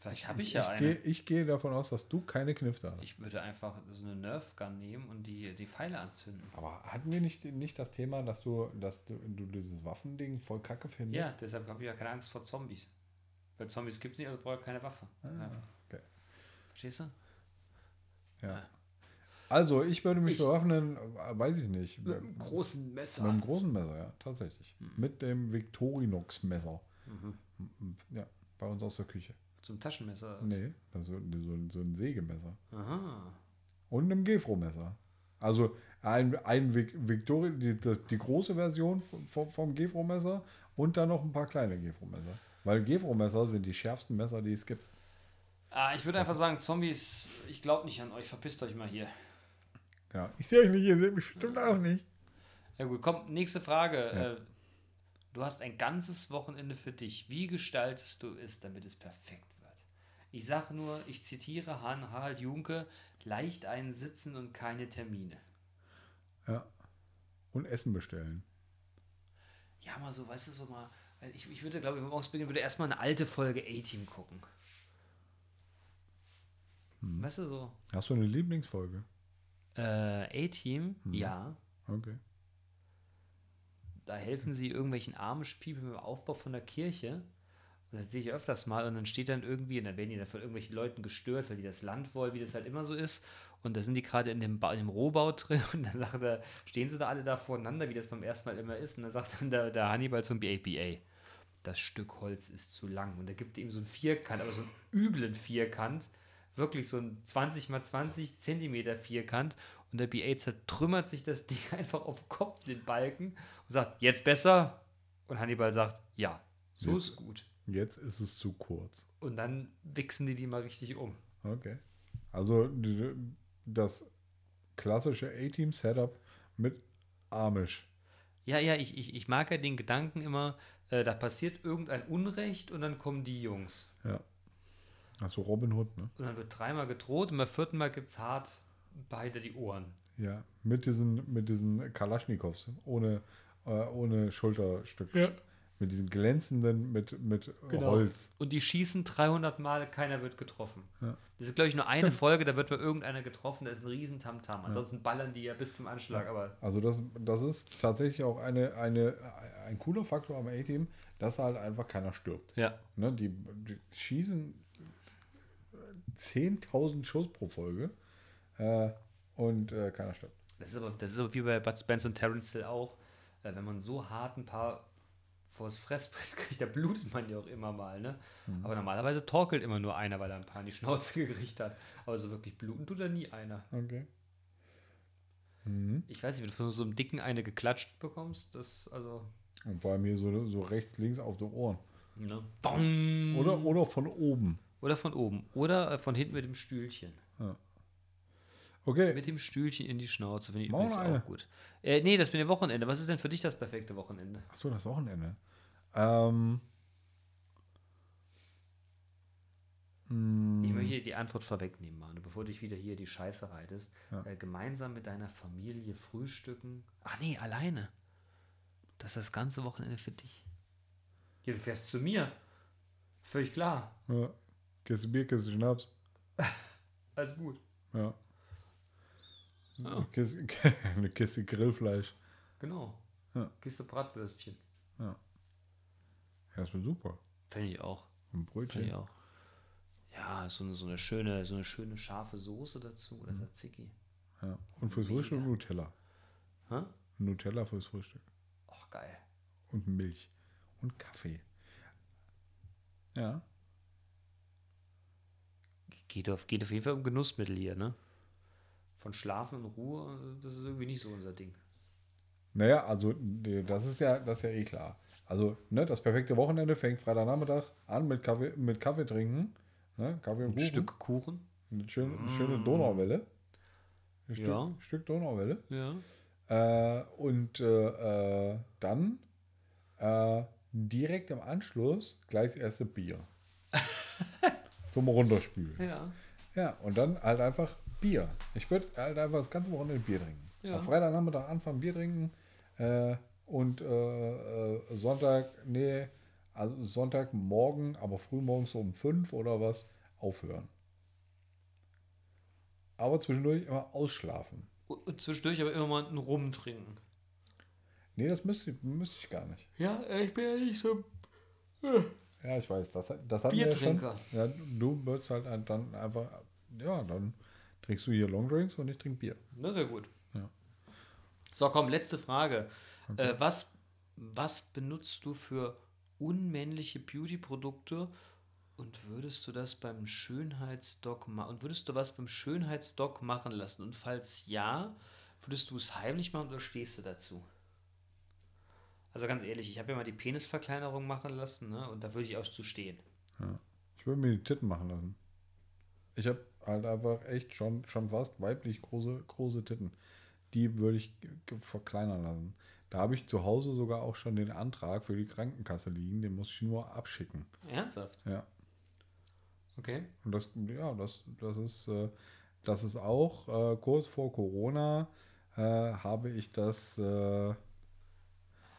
Vielleicht habe ich ja ich, eine. gehe, ich gehe davon aus, dass du keine Knifte hast. Ich würde einfach so eine Nerf Gun nehmen und die, die Pfeile anzünden. aber hatten wir nicht, nicht das Thema, dass du, dass du, du dieses Waffending voll kacke findest? Ja, deshalb habe ich ja keine Angst vor Zombies. Weil Zombies gibt es nicht, also brauche ich keine Waffe. Ah, okay. Verstehst du? Ja. Also, ich würde mich Ich- bewaffnen, weiß ich nicht. Mit einem großen mit Messer. einem großen Messer, ja, tatsächlich. Mhm. Mit dem Victorinox-Messer. Ja, bei uns aus der Küche. Zum Taschenmesser. Nee, also so, so ein Sägemesser. Aha. Und einem Gefro-Messer. Also ein, ein Vic- Victoria, die, das, die große Version vom, vom Gefro-Messer und dann noch ein paar kleine Gefro-Messer. Weil Gefro-Messer sind die schärfsten Messer, die es gibt. Ah, ich würde einfach sagen, Zombies, ich glaube nicht an euch. Verpisst euch mal hier. Ja, ich sehe euch nicht, ihr seht mich bestimmt auch nicht. Ja gut, komm, nächste Frage. Äh, du hast ein ganzes Wochenende für dich. Wie gestaltest du es, damit es perfekt? Ich sage nur, ich zitiere Han Harald Junke, leicht einsitzen und keine Termine. Ja. Und Essen bestellen. Ja, mal so, weißt du, so mal. Ich, ich würde, glaube ich, morgens beginnen, würde erstmal eine alte Folge A-Team gucken. Weißt du so? Hast du eine Lieblingsfolge? Äh, A-Team, ja. Okay. Da helfen sie irgendwelchen armen Spielen beim Aufbau von der Kirche. Und das sehe ich öfters mal. Und dann steht dann irgendwie, und dann werden die dann von irgendwelchen Leuten gestört, weil die das Land wollen, wie das halt immer so ist. Und da sind die gerade in dem, Ba- in dem Rohbau drin und dann sagt er, stehen sie da alle da voreinander, wie das beim ersten Mal immer ist. Und dann sagt dann der, der Hannibal zum BAPA, das Stück Holz ist zu lang. Und er gibt ihm so einen Vierkant, aber so einen üblen Vierkant. Wirklich so ein 20 mal 20 Zentimeter Vierkant. Und der BA zertrümmert sich das Ding einfach auf den Kopf, den Balken, und sagt, jetzt besser? Und Hannibal sagt, ja, so ist gut. Jetzt ist es zu kurz. Und dann wichsen die die mal richtig um. Okay. Also das klassische A-Team-Setup mit Amish. Ja, ja, ich, ich, ich mag ja den Gedanken immer, äh, da passiert irgendein Unrecht und dann kommen die Jungs. Ja. Achso, Robin Hood, ne? Und dann wird dreimal gedroht und beim vierten Mal gibt es hart beide die Ohren. Ja. Mit diesen, mit diesen Kalaschnikows. Ohne, äh, ohne Schulterstück. Mit diesen glänzenden, mit, mit Holz. Und die schießen 300 Mal, keiner wird getroffen. Ja. Das ist, glaube ich, nur eine Folge, da wird mal irgendeiner getroffen, da ist ein riesen Tamtam. Ansonsten ballern die ja bis zum Anschlag, aber Also das, das ist tatsächlich auch eine, eine, ein cooler Faktor am A-Team, dass halt einfach keiner stirbt. ja. Ne, die, die schießen 10.000 Schuss pro Folge äh, und äh, keiner stirbt. Das ist, aber, das ist aber wie bei Bud Spence und Terence Hill auch. Äh, wenn man so hart ein paar vors Fressbrett kriegt, da blutet man ja auch immer mal. Ne? Aber normalerweise torkelt immer nur einer, weil er ein paar in die Schnauze gekriegt hat. Aber so wirklich bluten tut da nie einer. Okay. Ich weiß nicht, wenn du von so einem Dicken eine geklatscht bekommst, das also. Und vor allem hier so, so rechts, links auf den Ohren. Ne? Bong! Oder, oder von oben. Oder von oben. Oder äh, von hinten mit dem Stühlchen. Okay. Mit dem Stühlchen in die Schnauze. Finde ich Machen übrigens auch gut. Äh, nee, das mit dem Wochenende. Was ist denn für dich das perfekte Wochenende? Achso, das Wochenende. Ähm, Ich möchte dir die Antwort vorwegnehmen, Manu, bevor du dich wieder hier die Scheiße reitest. Äh, gemeinsam mit deiner Familie frühstücken. Ach nee, alleine. Das ist das ganze Wochenende für dich. Ja, du fährst zu mir. Völlig klar. ja. Kiste Bier, Kiste Schnaps. Alles gut. Ja. Ja. Kiste, eine Kiste Grillfleisch. Genau. Ja. Kiste Bratwürstchen. Ja, das wird super. Fände ich auch. Ein Fände Brötchen. ich auch. Ja, so eine, so eine schöne, so eine schöne scharfe Soße dazu oder Tzatziki. Ja. Und fürs Frühstück Nutella. Hä? Nutella fürs Frühstück. Ach, geil. Und Milch. Und Kaffee. Ja. Geht auf, geht auf jeden Fall um Genussmittel hier, ne? Von Schlafen und Ruhe, das ist irgendwie nicht so unser Ding. Naja, also das ist ja, das ist ja eh klar. Also, ne, das perfekte Wochenende fängt Freitagnachmittag an mit Kaffee, mit Kaffee trinken. Ne? Kaffee und Ein Kuchen. Stück Kuchen. Eine schöne, schöne Donauwelle. Ein Stück, Ja. Stück Donauwelle. Ja. Äh, und äh, äh, dann äh, direkt im Anschluss gleich das erste Bier. Zum Runterspülen. Ja. Ja, und dann halt einfach Bier. Ich würde halt einfach das ganze Wochenende Bier trinken. Ja. Am Freitagnachmittag anfangen, Bier trinken. Äh, und äh, äh, Sonntag, nee, also Sonntagmorgen, aber frühmorgens um fünf oder was, aufhören. Aber zwischendurch immer ausschlafen. Und zwischendurch aber immer mal einen Rum trinken. Nee, das müsste, müsste ich gar nicht. Ja, ich bin ja nicht so. Ja, ich weiß, das, das hatten wir ja schon. Biertrinker. Ja, du würdest halt dann einfach, ja, dann trinkst du hier Longdrinks und ich trinke Bier. Na, sehr gut. Ja. So, komm, letzte Frage. Äh, was, was benutzt du für unmännliche Beauty-Produkte und würdest du das beim Schönheitsdoc machen? Und würdest du was beim Schönheitsdoc machen lassen? Und falls ja, würdest du es heimlich machen oder stehst du dazu? Also ganz ehrlich, ich habe ja mal die Penisverkleinerung machen lassen, ne? Und da würde ich auch zu stehen. Ich würde mir die Titten machen lassen. Ich habe halt einfach echt schon, schon fast weiblich große, große Titten. Die würde ich verkleinern lassen. Da habe ich zu Hause sogar auch schon den Antrag für die Krankenkasse liegen. Den muss ich nur abschicken. Ernsthaft? Ja. Okay. Und das, ja, das, das ist, äh, das ist auch äh, kurz vor Corona äh, habe ich das, äh,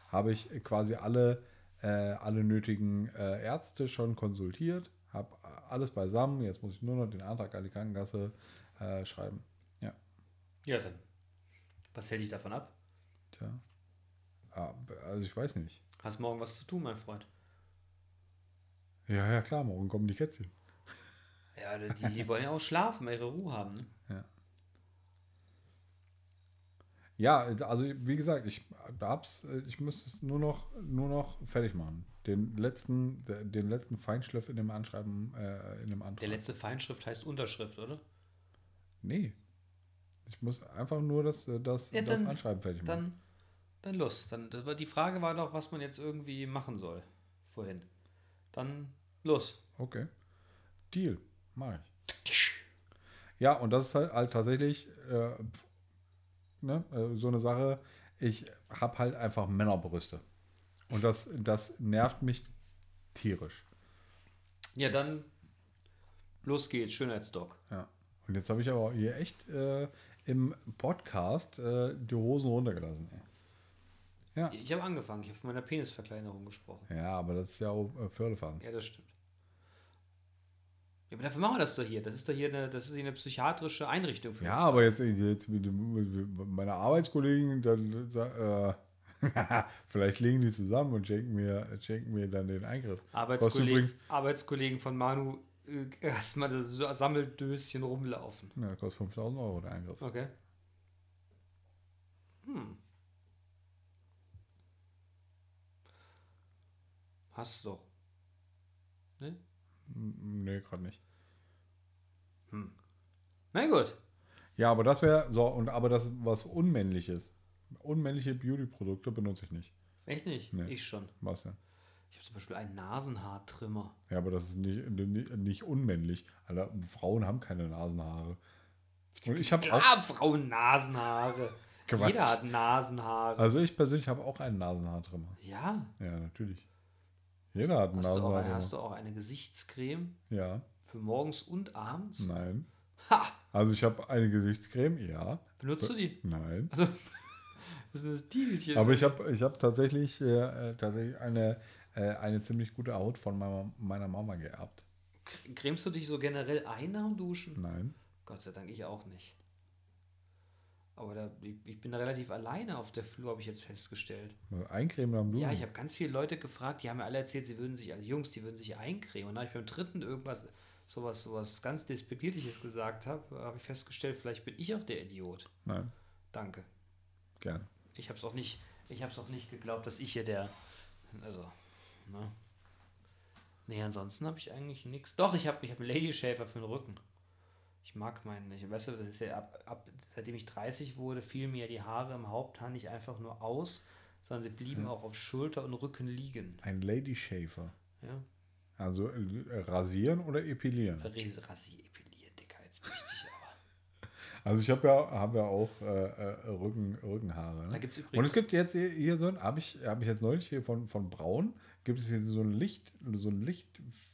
habe ich quasi alle, äh, alle nötigen äh, Ärzte schon konsultiert, habe alles beisammen. Jetzt muss ich nur noch den Antrag an die Krankenkasse schreiben. Ja, Ja, dann. Was hält dich davon ab? tja. Also ich weiß nicht. Hast morgen was zu tun, mein Freund? Ja, ja, klar, morgen kommen die Kätzchen. Ja, die, die wollen ja auch schlafen, ihre Ruhe haben. Ne? Ja, also wie gesagt, ich hab's, ich müsste es nur noch, nur noch fertig machen. Den letzten, den letzten Feinschliff in dem Anschreiben, äh, in dem Antrag. Der letzte Feinschrift heißt Unterschrift, oder? Nee. Ich muss einfach nur das, äh, das, Ja, das dann- Anschreiben fertig machen. Dann, dann los. Dann, die Frage war doch, was man jetzt irgendwie machen soll. Vorhin. Dann los. Okay. Deal. Mach ich. Ja, und das ist halt, halt tatsächlich äh, ne, äh, so eine Sache. Ich habe halt einfach Männerbrüste. Und das, das nervt mich tierisch. Ja, dann los geht's. Schönheitsdoc. Ja. Und jetzt habe ich aber hier echt äh, im Podcast äh, die Hosen runtergelassen. Ey. Ja. Ich habe angefangen. Ich habe von meiner Penisverkleinerung gesprochen. Ja, aber das ist ja auch äh, Firlefanz. Ja, das stimmt. Ja, aber dafür machen wir das doch hier. Das ist doch hier eine, das ist hier eine psychiatrische Einrichtung für Ja, uns. aber jetzt, jetzt mit dem- mit meine Arbeitskollegen, dann, äh, vielleicht legen die zusammen und schenken mir, schenken mir dann den Eingriff. Arbeitskollegen, Arbeitskollegen von Manu äh, erstmal das Sammeldöschen rumlaufen. ja, kostet 5000 Euro der Eingriff. Okay. Hm. Hast du doch. Ne? Nee, gerade nicht. Na gut. Ja, aber das wäre so, und aber das ist was Unmännliches. Unmännliche Beauty-Produkte benutze ich nicht. Echt nicht? Nee. Ich schon. Was denn? Ich habe zum Beispiel einen Nasenhaartrimmer. Ja, aber das ist nicht, nicht, nicht unmännlich. Alter, Frauen haben keine Nasenhaare. Und ich habe auch. Frauen Nasenhaare. Quatsch. Jeder hat Nasenhaare. Also ich persönlich habe auch einen Nasenhaartrimmer. ja. Ja, natürlich. Jeder hat einen Hast du, auch hast du auch eine Gesichtscreme Ja, für morgens und abends? nein. Ha! Also ich habe eine Gesichtscreme, ja. Benutzt du die? Nein. Also, das ist das Diegelchen. Aber ich habe ich hab tatsächlich, äh, äh, tatsächlich eine, äh, eine ziemlich gute Haut von meiner, meiner Mama geerbt. Cremst du dich so generell ein nach dem Duschen? Nein. Gott sei Dank, ich auch nicht. Aber da, ich, ich bin da relativ alleine auf der Flur, habe ich jetzt festgestellt. Eincremen am Blumen. Ja, ich habe ganz viele Leute gefragt, die haben mir alle erzählt, sie würden sich, also Jungs, die würden sich eincremen. Und da ich beim dritten irgendwas, sowas, sowas ganz Despektierliches gesagt habe, habe ich festgestellt, vielleicht bin ich auch der Idiot. Nein, Danke. gerne. Ich habe es auch nicht, ich habe es auch nicht geglaubt, dass ich hier der, also, ne. Nee, ansonsten habe ich eigentlich nichts. Doch, ich habe ich hab einen Lady Shaver für den Rücken. Ich mag meinen, ich weißt du, das ist ja ab, ab, seitdem ich 30 wurde, fielen mir die Haare im Haupthaar nicht einfach nur aus, sondern sie blieben auch auf Schulter und Rücken liegen. Ein Lady Shaver. Ja. Also äh, rasieren oder epilieren? Ras- Rasier epilieren, Digga, jetzt richtig, aber. Also ich habe ja, hab ja auch äh, äh, Rücken, Rückenhaare. Ne? Da gibt's übrigens- Und es gibt jetzt hier, hier so ein, habe ich, hab ich jetzt neulich hier von, von Braun, gibt es hier so ein Licht, so ein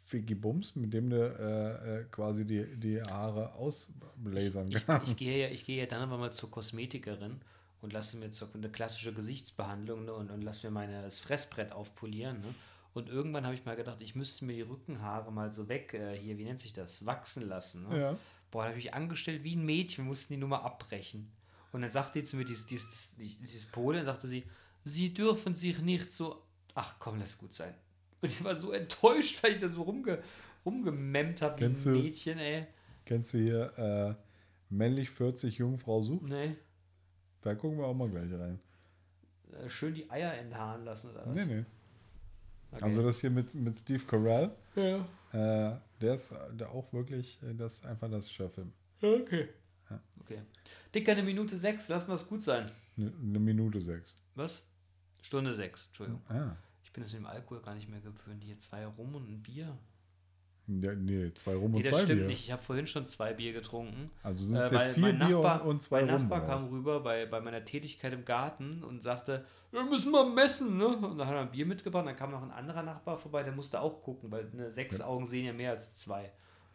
Lichtfigibums, mit dem du äh, äh, quasi die, die Haare auslasern Ich, kannst. ich gehe ja, ich gehe ja dann aber mal zur Kosmetikerin und lasse mir zur, eine klassische Gesichtsbehandlung ne, und, und lasse mir meine, das Fressbrett aufpolieren. Ne? Und irgendwann habe ich mal gedacht, ich müsste mir die Rückenhaare mal so weg, äh, hier, wie nennt sich das, wachsen lassen. Ne? Ja. Boah, da habe ich angestellt wie ein Mädchen, wir mussten die Nummer abbrechen. Und dann sagte die zu mir, dieses, dieses, dieses Pole, dann sagte sie, sie dürfen sich nicht so, ach komm, lass gut sein. Und ich war so enttäuscht, weil ich da so rumge, rumgememmt habe wie ein du- Mädchen, ey. Kennst du hier äh, männlich 40 Jungfrau sucht? Nee. Da gucken wir auch mal gleich rein. Äh, schön die Eier enthaaren lassen oder was? Nee, nee. Okay. Also das hier mit, mit Steve Carell, ja. äh, der ist der auch wirklich, äh, das ist einfach das Schörfilm. Okay. Okay. Dicker, eine Minute sechs, lassen wir es gut sein. Eine ne Minute sechs. Was? Stunde sechs, Entschuldigung. Ah. Bin es mit dem Alkohol gar nicht mehr gewöhnt. Hier zwei Rum und ein Bier. Ja, nee, zwei Rum Nee, und das zwei stimmt Bier. nicht. Ich habe vorhin schon zwei Bier getrunken. Also sind Äh, es weil jetzt vier mein Bier Nachbar, und, zwei mein Rum. Nachbar oder kam rüber bei, bei meiner Tätigkeit im Garten und sagte, wir müssen mal messen, ne? Und dann hat er ein Bier mitgebracht. Dann kam noch ein anderer Nachbar vorbei, der musste auch gucken, weil ne, sechs Augen sehen ja mehr als zwei.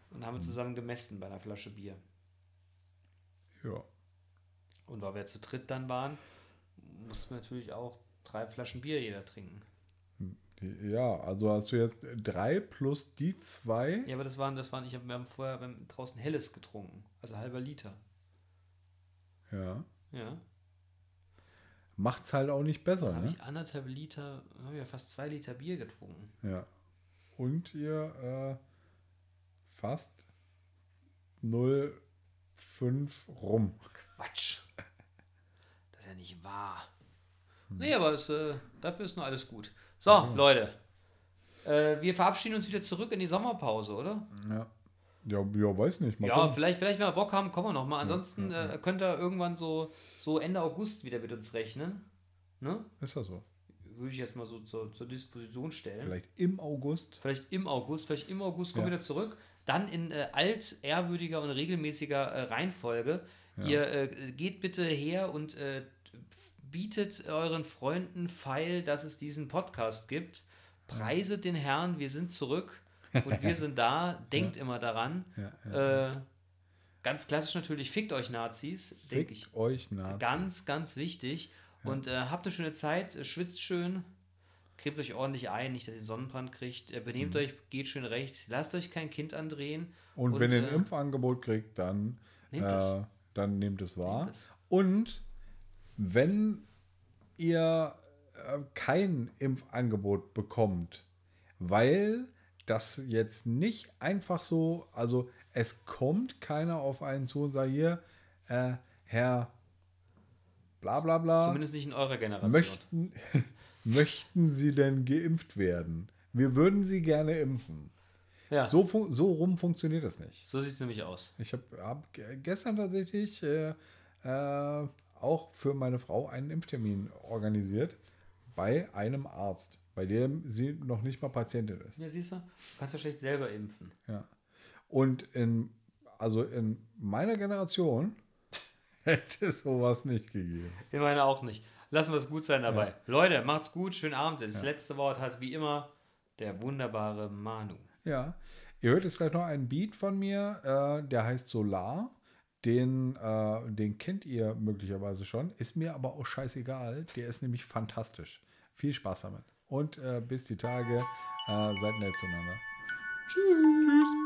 Und Hm. haben wir zusammen gemessen bei einer Flasche Bier. Ja. Und weil wir zu dritt dann waren, mussten wir natürlich auch drei Flaschen Bier jeder trinken. Ja, also hast du jetzt drei plus die zwei. Ja, aber das waren, das waren, ich hab, wir haben vorher beim, draußen Helles getrunken. Also halber Liter. Ja. Ja. Macht's halt auch nicht besser, habe ne? ich anderthalb Liter, habe ja fast zwei Liter Bier getrunken. Ja. Und ihr äh, fast 0,5 rum. Quatsch. Das ist ja nicht wahr. Nee, aber es, äh, dafür ist nur alles gut. So, Leute. Äh, wir verabschieden uns wieder zurück in die Sommerpause, oder? Ja. Ja, ja weiß nicht. Mal Ja, gucken. vielleicht, vielleicht, wenn wir Bock haben, kommen wir noch mal. Ansonsten Äh, könnt ihr irgendwann so, so Ende August wieder mit uns rechnen. Ne? Ist das so? Würde ich jetzt mal so zur, zur Disposition stellen. Vielleicht im August. Vielleicht im August, vielleicht im August kommen Ja. wir wieder zurück. Dann in äh, alt, ehrwürdiger und regelmäßiger äh, Reihenfolge. Ihr äh, geht bitte her und äh, bietet euren Freunden feil, dass es diesen Podcast gibt. Preiset den Herrn, wir sind zurück und wir sind da. Denkt immer daran. Ja, Äh, ganz klassisch natürlich, fickt euch Nazis, denke ich. Fickt euch Nazi. Ganz, ganz wichtig. Und äh, habt eine schöne Zeit, äh, schwitzt schön, cremt euch ordentlich ein, nicht, dass ihr Sonnenbrand kriegt. Äh, Mhm. benehmt euch, geht schön rechts, lasst euch kein Kind andrehen. Und, wenn ihr ein äh, Impfangebot kriegt, dann Nehmt äh, es. dann nehmt es wahr. Nehmt es. Und wenn ihr äh, kein Impfangebot bekommt, weil das jetzt nicht einfach so, also es kommt keiner auf einen zu und sagt hier, äh, Herr bla bla bla, Zumindest nicht in eurer Generation. möchten, möchten Sie denn geimpft werden? Wir würden Sie gerne impfen. ja, So, so rum funktioniert das nicht. so sieht es nämlich aus. Ich habe hab ge- gestern tatsächlich äh, äh, auch für meine Frau einen Impftermin organisiert bei einem Arzt, bei dem sie noch nicht mal Patientin ist. Ja, siehst du, du kannst ja schlecht selber impfen. Ja. Und in, also in meiner Generation hätte es sowas nicht gegeben. Ich meine auch nicht. Lassen wir es gut sein dabei. Leute, macht's gut, schönen Abend. Das letzte Wort hat wie immer der wunderbare Manu. Ja. Ihr hört jetzt gleich noch einen Beat von mir, äh, der heißt Solar. Den, äh, den kennt ihr möglicherweise schon. Ist mir aber auch scheißegal. Der ist nämlich fantastisch. Viel Spaß damit. Und äh, bis die Tage. Äh, seid nett zueinander. Tschüss.